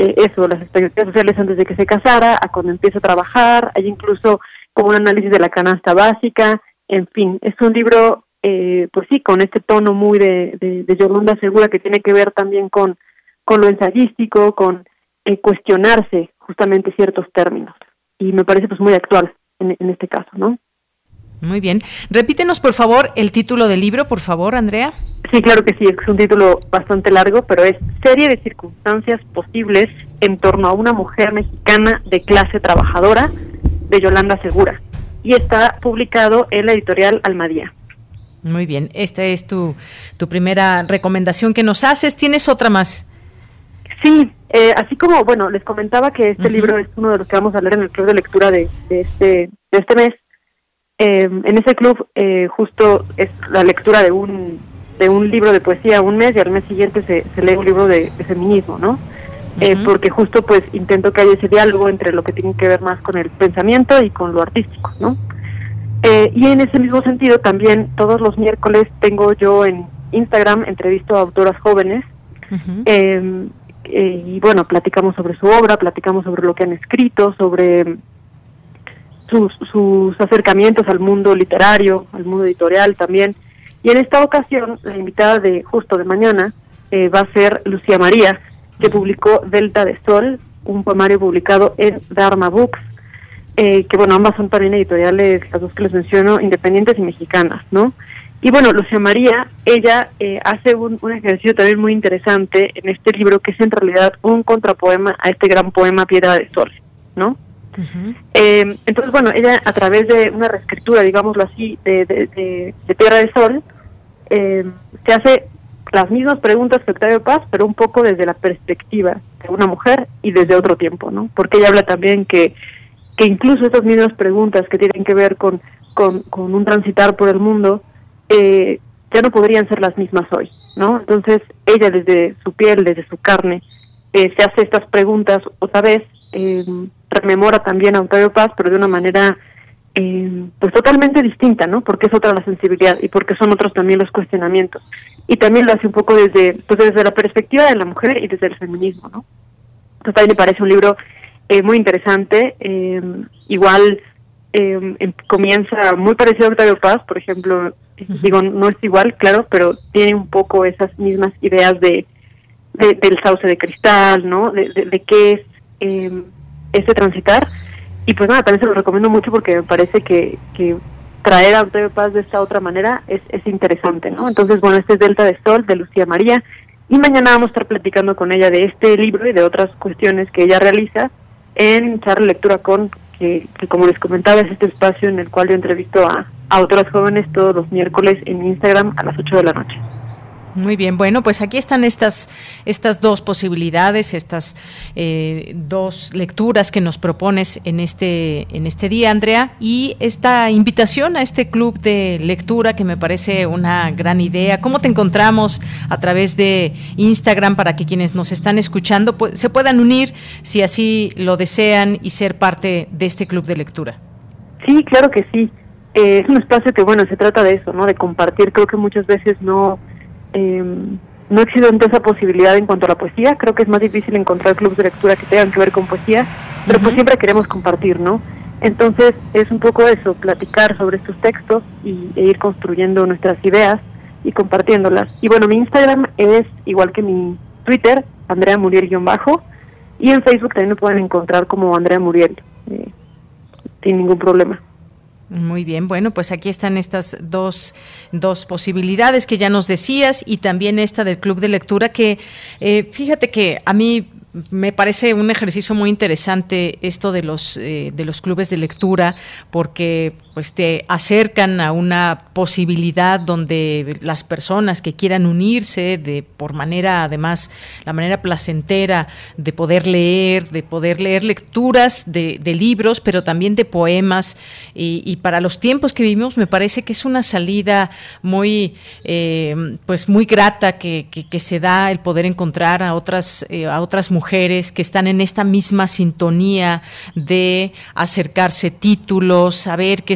eh, eso, las expectativas sociales antes de que se casara, a cuando empieza a trabajar, hay incluso como un análisis de la canasta básica, en fin, es un libro, eh, pues sí, con este tono muy de, de, Yolanda Segura que tiene que ver también con, con lo ensayístico, con eh, cuestionarse justamente ciertos términos. Y me parece pues muy actual en este caso, ¿no? Muy bien. Repítenos, por favor, el título del libro, por favor, Andrea. Sí, claro que sí, es un título bastante largo, pero es Serie de circunstancias posibles en torno a una mujer mexicana de clase trabajadora de Yolanda Segura y está publicado en la editorial Almadía. Muy bien, esta es tu, tu primera recomendación que nos haces. ¿Tienes otra más? Sí, eh, así como, bueno, les comentaba que este libro es uno de los que vamos a leer en el club de lectura de, este, de este mes. Eh, en ese club eh, justo es la lectura de un, de un libro de poesía un mes y al mes siguiente se, se lee un libro de feminismo, ¿no? eh, porque justo pues intento que haya ese diálogo entre lo que tiene que ver más con el pensamiento y con lo artístico, ¿no? Eh, y en ese mismo sentido también todos los miércoles tengo yo en Instagram entrevisto a autoras jóvenes eh, y bueno, platicamos sobre su obra, platicamos sobre lo que han escrito, sobre sus, acercamientos al mundo literario, al mundo editorial también. Y en esta ocasión, la invitada de justo de mañana eh, va a ser Lucía María, que publicó Delta de Sol, un poemario publicado en Dharma Books, eh, que bueno, ambas son también editoriales, las dos que les menciono, independientes y mexicanas, ¿no? Y bueno, Lucía María, ella eh, hace un, ejercicio también muy interesante en este libro, que es en realidad un contrapoema a este gran poema Piedra de Sol, ¿no? Eh, entonces, bueno, ella a través de una reescritura, digámoslo así, de, de, de de Sol, se hace las mismas preguntas que Octavio Paz, pero un poco desde la perspectiva de una mujer y desde otro tiempo, ¿no? Porque ella habla también que, que incluso estas mismas preguntas que tienen que ver con, con, un transitar por el mundo, eh, ya no podrían ser las mismas hoy, ¿no? Entonces, ella desde su piel, desde su carne, eh, se hace estas preguntas otra vez, eh, rememora también a Octavio Paz, pero de una manera eh, pues totalmente distinta, ¿no? Porque es otra la sensibilidad y porque son otros también los cuestionamientos. Y también lo hace un poco desde, pues desde la perspectiva de la mujer y desde el feminismo, ¿no? Entonces también me parece un libro eh, muy interesante. Eh, igual em, em, comienza muy parecido a Octavio Paz, por ejemplo, digo, no es igual, claro, pero tiene un poco esas mismas ideas de, del sauce de cristal, ¿no? De, de, qué es eh, este transitar y pues nada, también se lo recomiendo mucho porque me parece que, que traer a Octavio Paz de esta otra manera es, es interesante, ¿no? Entonces, bueno, este es Delta de Sol de Lucía María y mañana vamos a estar platicando con ella de este libro y de otras cuestiones que ella realiza en Charla Lectura Con, que, que, como les comentaba es este espacio en el cual yo entrevisto a, a otras jóvenes todos los miércoles en Instagram a las 8 de la noche. Muy bien, bueno, pues aquí están estas, estas dos posibilidades, estas eh, dos lecturas que nos propones en este, en este día, Andrea, y esta invitación a este club de lectura que me parece una gran idea. ¿Cómo te encontramos a través de Instagram para que quienes nos están escuchando pues, se puedan unir si así lo desean y ser parte de este club de lectura? Sí, claro que sí. Eh, es un espacio que, bueno, se trata de eso, ¿no? De compartir. Creo que muchas veces no eh, no existe esa posibilidad en cuanto a la poesía. Creo que es más difícil encontrar clubes de lectura que tengan que ver con poesía, pero pues siempre queremos compartir, ¿no? Entonces es un poco eso, platicar sobre estos textos y, e ir construyendo nuestras ideas y compartiéndolas. Y bueno, mi Instagram es igual que mi Twitter, Andrea Muriel-bajo, y en Facebook también me pueden encontrar como Andrea Muriel, eh, sin ningún problema. Muy bien, bueno, pues aquí están estas dos, dos posibilidades que ya nos decías y también esta del club de lectura que eh, fíjate que a mí me parece un ejercicio muy interesante esto de los eh, de los clubes de lectura porque pues te acercan a una posibilidad donde las personas que quieran unirse de por manera además la manera placentera de poder leer de poder leer lecturas de, libros pero también de poemas. Y, para los tiempos que vivimos me parece que es una salida muy eh, pues muy grata que, que, se da el poder encontrar a otras eh, a otras mujeres que están en esta misma sintonía de acercarse títulos saber que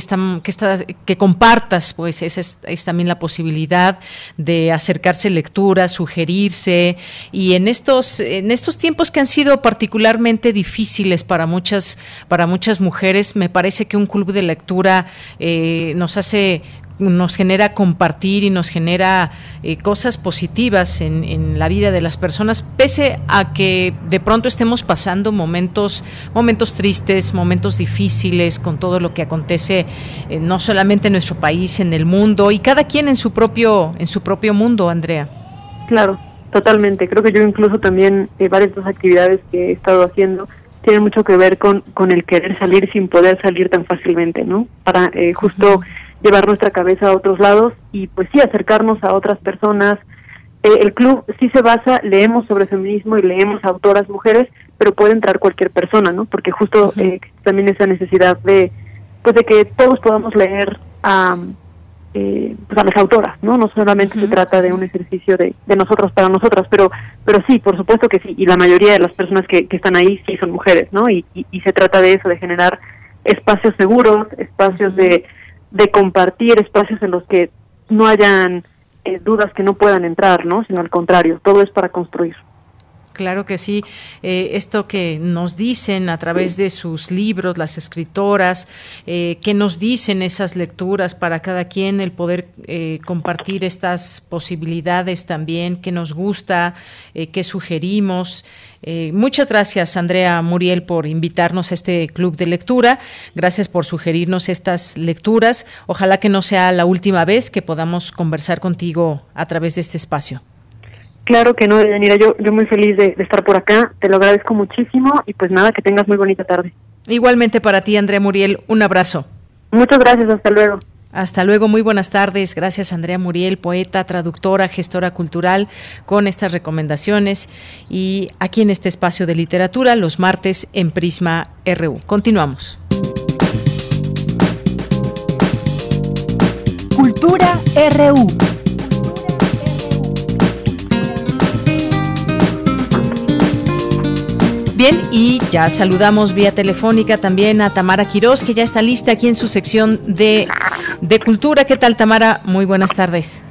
que, compartas, pues esa es, también la posibilidad de acercarse lectura, sugerirse, y en estos, en estos tiempos que han sido particularmente difíciles para muchas, para muchas mujeres, me parece que un club de lectura eh, nos hace nos genera compartir y nos genera eh, cosas positivas en, en, la vida de las personas, pese a que de pronto estemos pasando momentos, momentos tristes, momentos difíciles con todo lo que acontece, eh, no solamente en nuestro país, en el mundo, y cada quien en su propio, en su propio mundo, Andrea. Claro, totalmente. Creo que yo incluso también eh, varias de las actividades que he estado haciendo tienen mucho que ver con, con el querer salir sin poder salir tan fácilmente, ¿no? Para justo llevar nuestra cabeza a otros lados y pues sí acercarnos a otras personas. Eh, el club sí se basa, leemos sobre feminismo y leemos a autoras mujeres, pero puede entrar cualquier persona, ¿no? Porque justo eh, también esa necesidad de pues de que todos podamos leer a, eh, pues a las autoras, ¿no? No solamente se trata de un ejercicio de, de nosotros para nosotras, pero pero sí, por supuesto que sí, y la mayoría de las personas que, que están ahí sí son mujeres, ¿no? Y, y, y se trata de eso, de generar espacios seguros, espacios de de compartir espacios en los que no hayan eh, dudas que no puedan entrar, ¿no? Sino al contrario, todo es para construir. Claro que sí. Eh, esto que nos dicen a través de sus libros, las escritoras, eh, que nos dicen esas lecturas para cada quien, el poder eh, compartir estas posibilidades también, que nos gusta, que sugerimos. Muchas gracias, Andrea Muriel, por invitarnos a este club de lectura. Gracias por sugerirnos estas lecturas. Ojalá que no sea la última vez que podamos conversar contigo a través de este espacio. Claro que no, Yanira, yo, yo muy feliz de, estar por acá, te lo agradezco muchísimo y pues nada, que tengas muy bonita tarde. Igualmente para ti, Andrea Muriel, un abrazo. Muchas gracias, hasta luego. Hasta luego, muy buenas tardes. Gracias Andrea Muriel, poeta, traductora, gestora cultural, con estas recomendaciones. Y aquí en este espacio de literatura, los martes en Prisma RU. Continuamos. Cultura RU. Bien, y ya saludamos vía telefónica también a Tamara Quirós, que ya está lista aquí en su sección de, de cultura. ¿Qué tal, Tamara? Muy buenas tardes.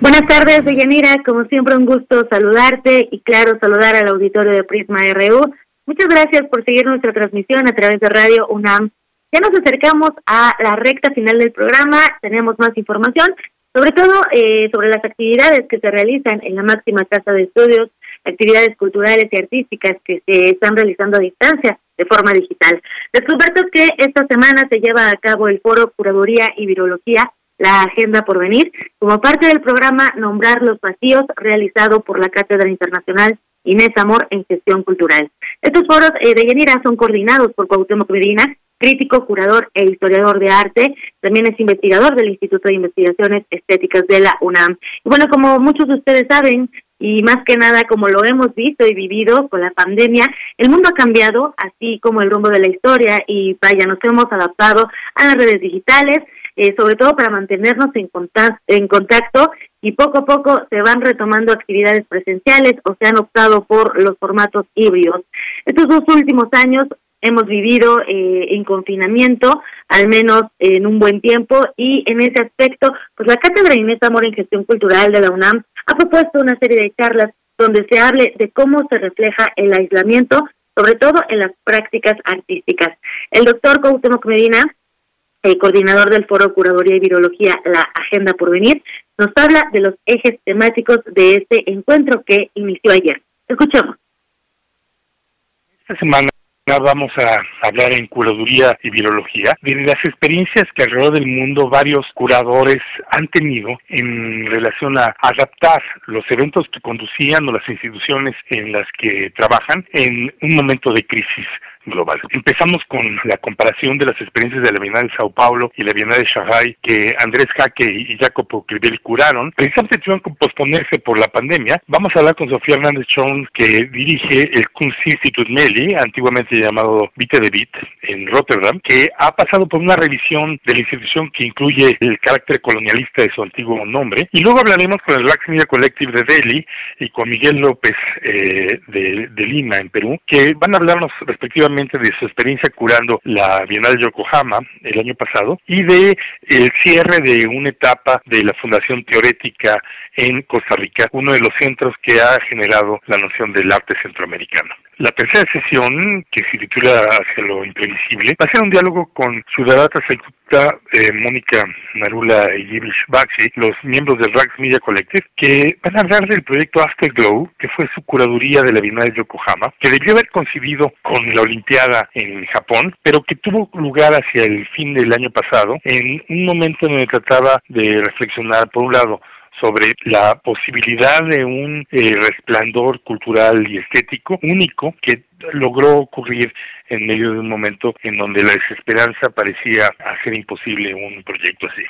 Buenas tardes, Deyanira. Como siempre, un gusto saludarte y, claro, saludar al auditorio de Prisma RU. Muchas gracias por seguir nuestra transmisión a través de Radio UNAM. Ya nos acercamos a la recta final del programa. Tenemos más información, sobre todo eh, sobre las actividades que se realizan en la máxima casa de estudios actividades culturales y artísticas que se están realizando a distancia de forma digital. Descubierto que esta semana se lleva a cabo el foro Curaduría y Virología, la Agenda por Venir, como parte del programa Nombrar los Vacíos, realizado por la Cátedra Internacional Inés Amor en Gestión Cultural. Estos foros eh, de Yanira son coordinados por Cuauhtémoc Medina, crítico, curador e historiador de arte. También es investigador del Instituto de Investigaciones Estéticas de la UNAM. Y bueno, como muchos de ustedes saben, y más que nada como lo hemos visto y vivido con la pandemia, el mundo ha cambiado, así como el rumbo de la historia y vaya, nos hemos adaptado a las redes digitales, eh, sobre todo para mantenernos en contacto, en contacto y poco a poco se van retomando actividades presenciales o se han optado por los formatos híbridos. Estos dos últimos años hemos vivido eh, en confinamiento, al menos en un buen tiempo, y en ese aspecto, pues la Cátedra Inés Amor en Gestión Cultural de la UNAM ha propuesto una serie de charlas donde se hable de cómo se refleja el aislamiento, sobre todo en las prácticas artísticas. El doctor Cuauhtémoc Medina, el coordinador del Foro Curaduría y Virología, la Agenda por Venir, nos habla de los ejes temáticos de este encuentro que inició ayer. Escuchemos. Esta semana vamos a hablar en curaduría y virología. De las experiencias que alrededor del mundo varios curadores han tenido en relación a adaptar los eventos que conducían o las instituciones en las que trabajan en un momento de crisis global. Empezamos con la comparación de las experiencias de la Bienal de Sao Paulo y la Bienal de Shanghai que Andrés Jaque y Jacopo Crivelli curaron. Precisamente tuvieron que posponerse por la pandemia. Vamos a hablar con Sofía Hernández Chong, que dirige el Institute Meli, antiguamente llamado Vite de Bit, en Rotterdam, que ha pasado por una revisión de la institución que incluye el carácter colonialista de su antiguo nombre. Y luego hablaremos con el Black Media Collective de Delhi y con Miguel López eh, de, de Lima, en Perú, que van a hablarnos respectivamente de su experiencia curando la Bienal de Yokohama el año pasado y de el cierre de una etapa de la Fundación Teorética en Costa Rica, uno de los centros que ha generado la noción del arte centroamericano. La tercera sesión, que se titula Hacia lo imprevisible, va a ser un diálogo con Sudadata Sekuta, eh, Mónica Narula y Yibish Baxi, los miembros del Rax Media Collective, que van a hablar del proyecto Afterglow, que fue su curaduría de la Bienal de Yokohama, que debió haber coincidido con la Olimpiada en Japón, pero que tuvo lugar hacia el fin del año pasado, en un momento en el que trataba de reflexionar, por un lado, sobre la posibilidad de un eh, resplandor cultural y estético único que logró ocurrir en medio de un momento en donde la desesperanza parecía hacer imposible un proyecto así.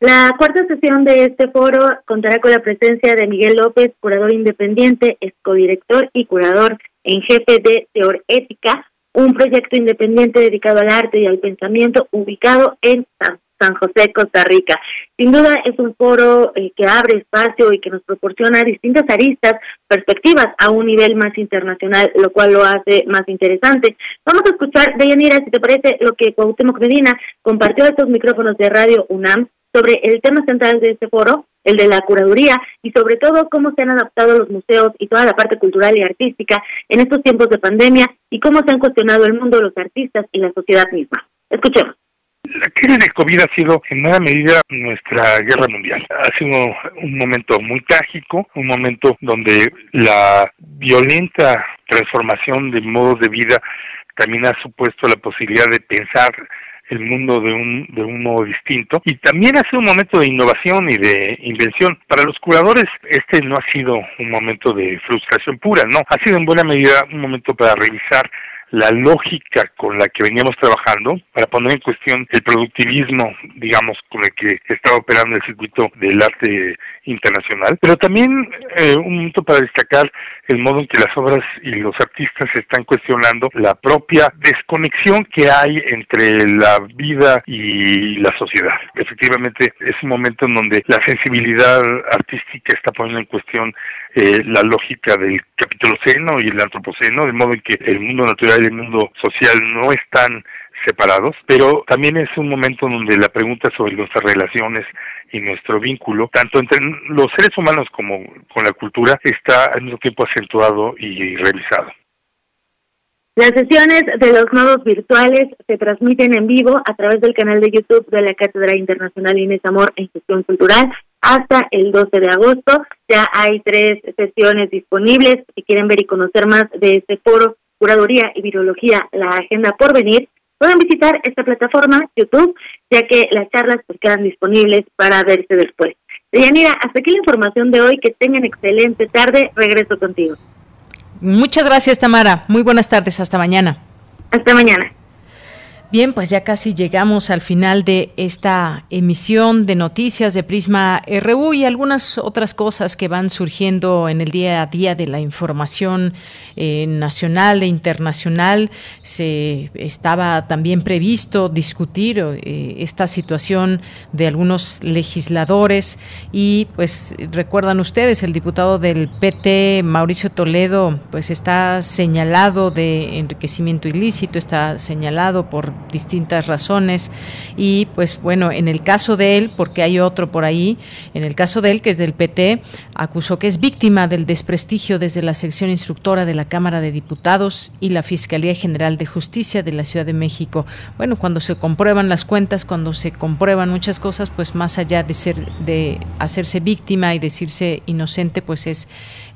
La cuarta sesión de este foro contará con la presencia de Miguel López, curador independiente, codirector y curador en jefe de Teorética, un proyecto independiente dedicado al arte y al pensamiento ubicado en San San José, Costa Rica. Sin duda es un foro eh, que abre espacio y que nos proporciona distintas aristas, perspectivas a un nivel más internacional, lo cual lo hace más interesante. Vamos a escuchar, Deyanira, si te parece, lo que Cuauhtémoc Medina compartió estos micrófonos de Radio UNAM sobre el tema central de este foro, el de la curaduría, y sobre todo cómo se han adaptado los museos y toda la parte cultural y artística en estos tiempos de pandemia y cómo se han cuestionado el mundo, los artistas y la sociedad misma. Escuchemos. La crisis de COVID ha sido en buena medida nuestra guerra mundial. Ha sido un momento muy trágico, un momento donde la violenta transformación de modos de vida también ha supuesto la posibilidad de pensar el mundo de un, de un modo distinto y también ha sido un momento de innovación y de invención. Para los curadores este no ha sido un momento de frustración pura, no, ha sido en buena medida un momento para revisar la lógica con la que veníamos trabajando para poner en cuestión el productivismo, digamos, con el que estaba operando el circuito del arte internacional, pero también eh, un momento para destacar el modo en que las obras y los artistas están cuestionando la propia desconexión que hay entre la vida y la sociedad. Efectivamente, es un momento en donde la sensibilidad artística está poniendo en cuestión eh, la lógica del capítulo seno y el antropoceno, de modo en que el mundo natural y el mundo social no están separados, pero también es un momento donde la pregunta sobre nuestras relaciones y nuestro vínculo, tanto entre los seres humanos como con la cultura, está al mismo tiempo acentuado y revisado. Las sesiones de los nodos virtuales se transmiten en vivo a través del canal de YouTube de la Cátedra Internacional Inés Amor en Gestión Cultural hasta el 12 de agosto. Ya hay tres sesiones disponibles. Si quieren ver y conocer más de este foro, Curaduría y Virología, la agenda por venir, pueden visitar esta plataforma YouTube, ya que las charlas pues, quedan disponibles para verse después. Deyanira, hasta aquí la información de hoy. Que tengan excelente tarde. Regreso contigo. Muchas gracias, Tamara. Muy buenas tardes. Hasta mañana. Hasta mañana. Bien, pues ya casi llegamos al final de esta emisión de noticias de Prisma RU y algunas otras cosas que van surgiendo en el día a día de la información eh, nacional e internacional. Se estaba también previsto discutir eh, esta situación de algunos legisladores y pues recuerdan ustedes el diputado del PT Mauricio Toledo pues está señalado de enriquecimiento ilícito, está señalado por distintas razones y pues bueno, en el caso de él, porque hay otro por ahí, en el caso de él que es del PT, acusó que es víctima del desprestigio desde la sección instructora de la Cámara de Diputados y la Fiscalía General de Justicia de la Ciudad de México. Bueno, cuando se comprueban las cuentas, cuando se comprueban muchas cosas, pues más allá de ser de hacerse víctima y decirse inocente, pues es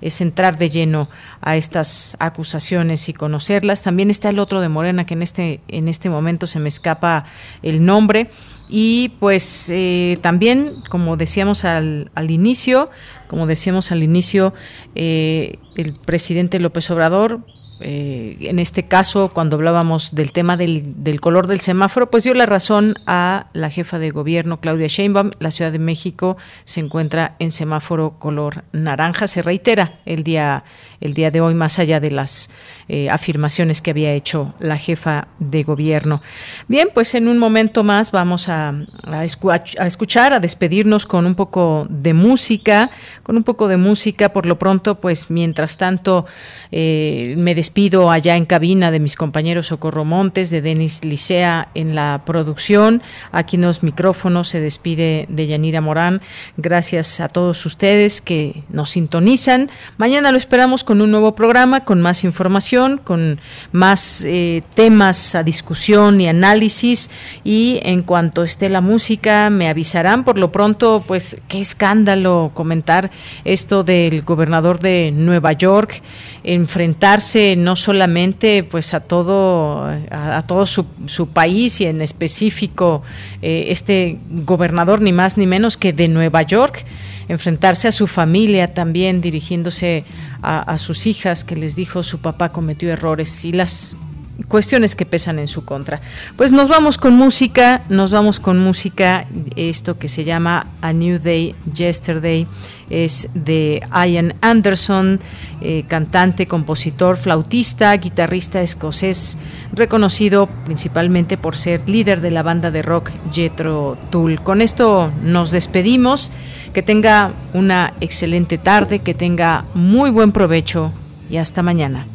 es entrar de lleno a estas acusaciones y conocerlas. También está el otro de Morena que en este en este momento se me escapa el nombre y pues eh, también como decíamos al, al inicio como decíamos al inicio eh, el presidente López Obrador eh, en este caso, cuando hablábamos del tema del, del, color del semáforo, pues dio la razón a la jefa de gobierno, Claudia Sheinbaum. La Ciudad de México se encuentra en semáforo color naranja. Se reitera el día el día de hoy, más allá de las eh, afirmaciones que había hecho la jefa de gobierno. Bien, pues en un momento más vamos a, escuchar, a despedirnos con un poco de música, con un poco de música. Por lo pronto, pues mientras tanto, eh, me despido allá en cabina de mis compañeros Socorro Montes, de Denis Licea en la producción. Aquí en los micrófonos se despide de Yanira Morán. Gracias a todos ustedes que nos sintonizan. Mañana lo esperamos con un nuevo programa, con más información, con más eh, temas a discusión y análisis. Y en cuanto esté la música, me avisarán. Por lo pronto, pues qué escándalo comentar esto del gobernador de Nueva York enfrentarse no solamente pues a todo a, todo su, su, país y en específico eh, este gobernador ni más ni menos que de Nueva York enfrentarse a su familia también dirigiéndose a, sus hijas que les dijo su papá cometió errores y las cuestiones que pesan en su contra. Pues nos vamos con música, nos vamos con música, esto que se llama A New Day Yesterday, es de Ian Anderson, eh, cantante, compositor, flautista, guitarrista escocés, reconocido principalmente por ser líder de la banda de rock Jethro Tull. Con esto nos despedimos, que tenga una excelente tarde, que tenga muy buen provecho y hasta mañana.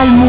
Mundo.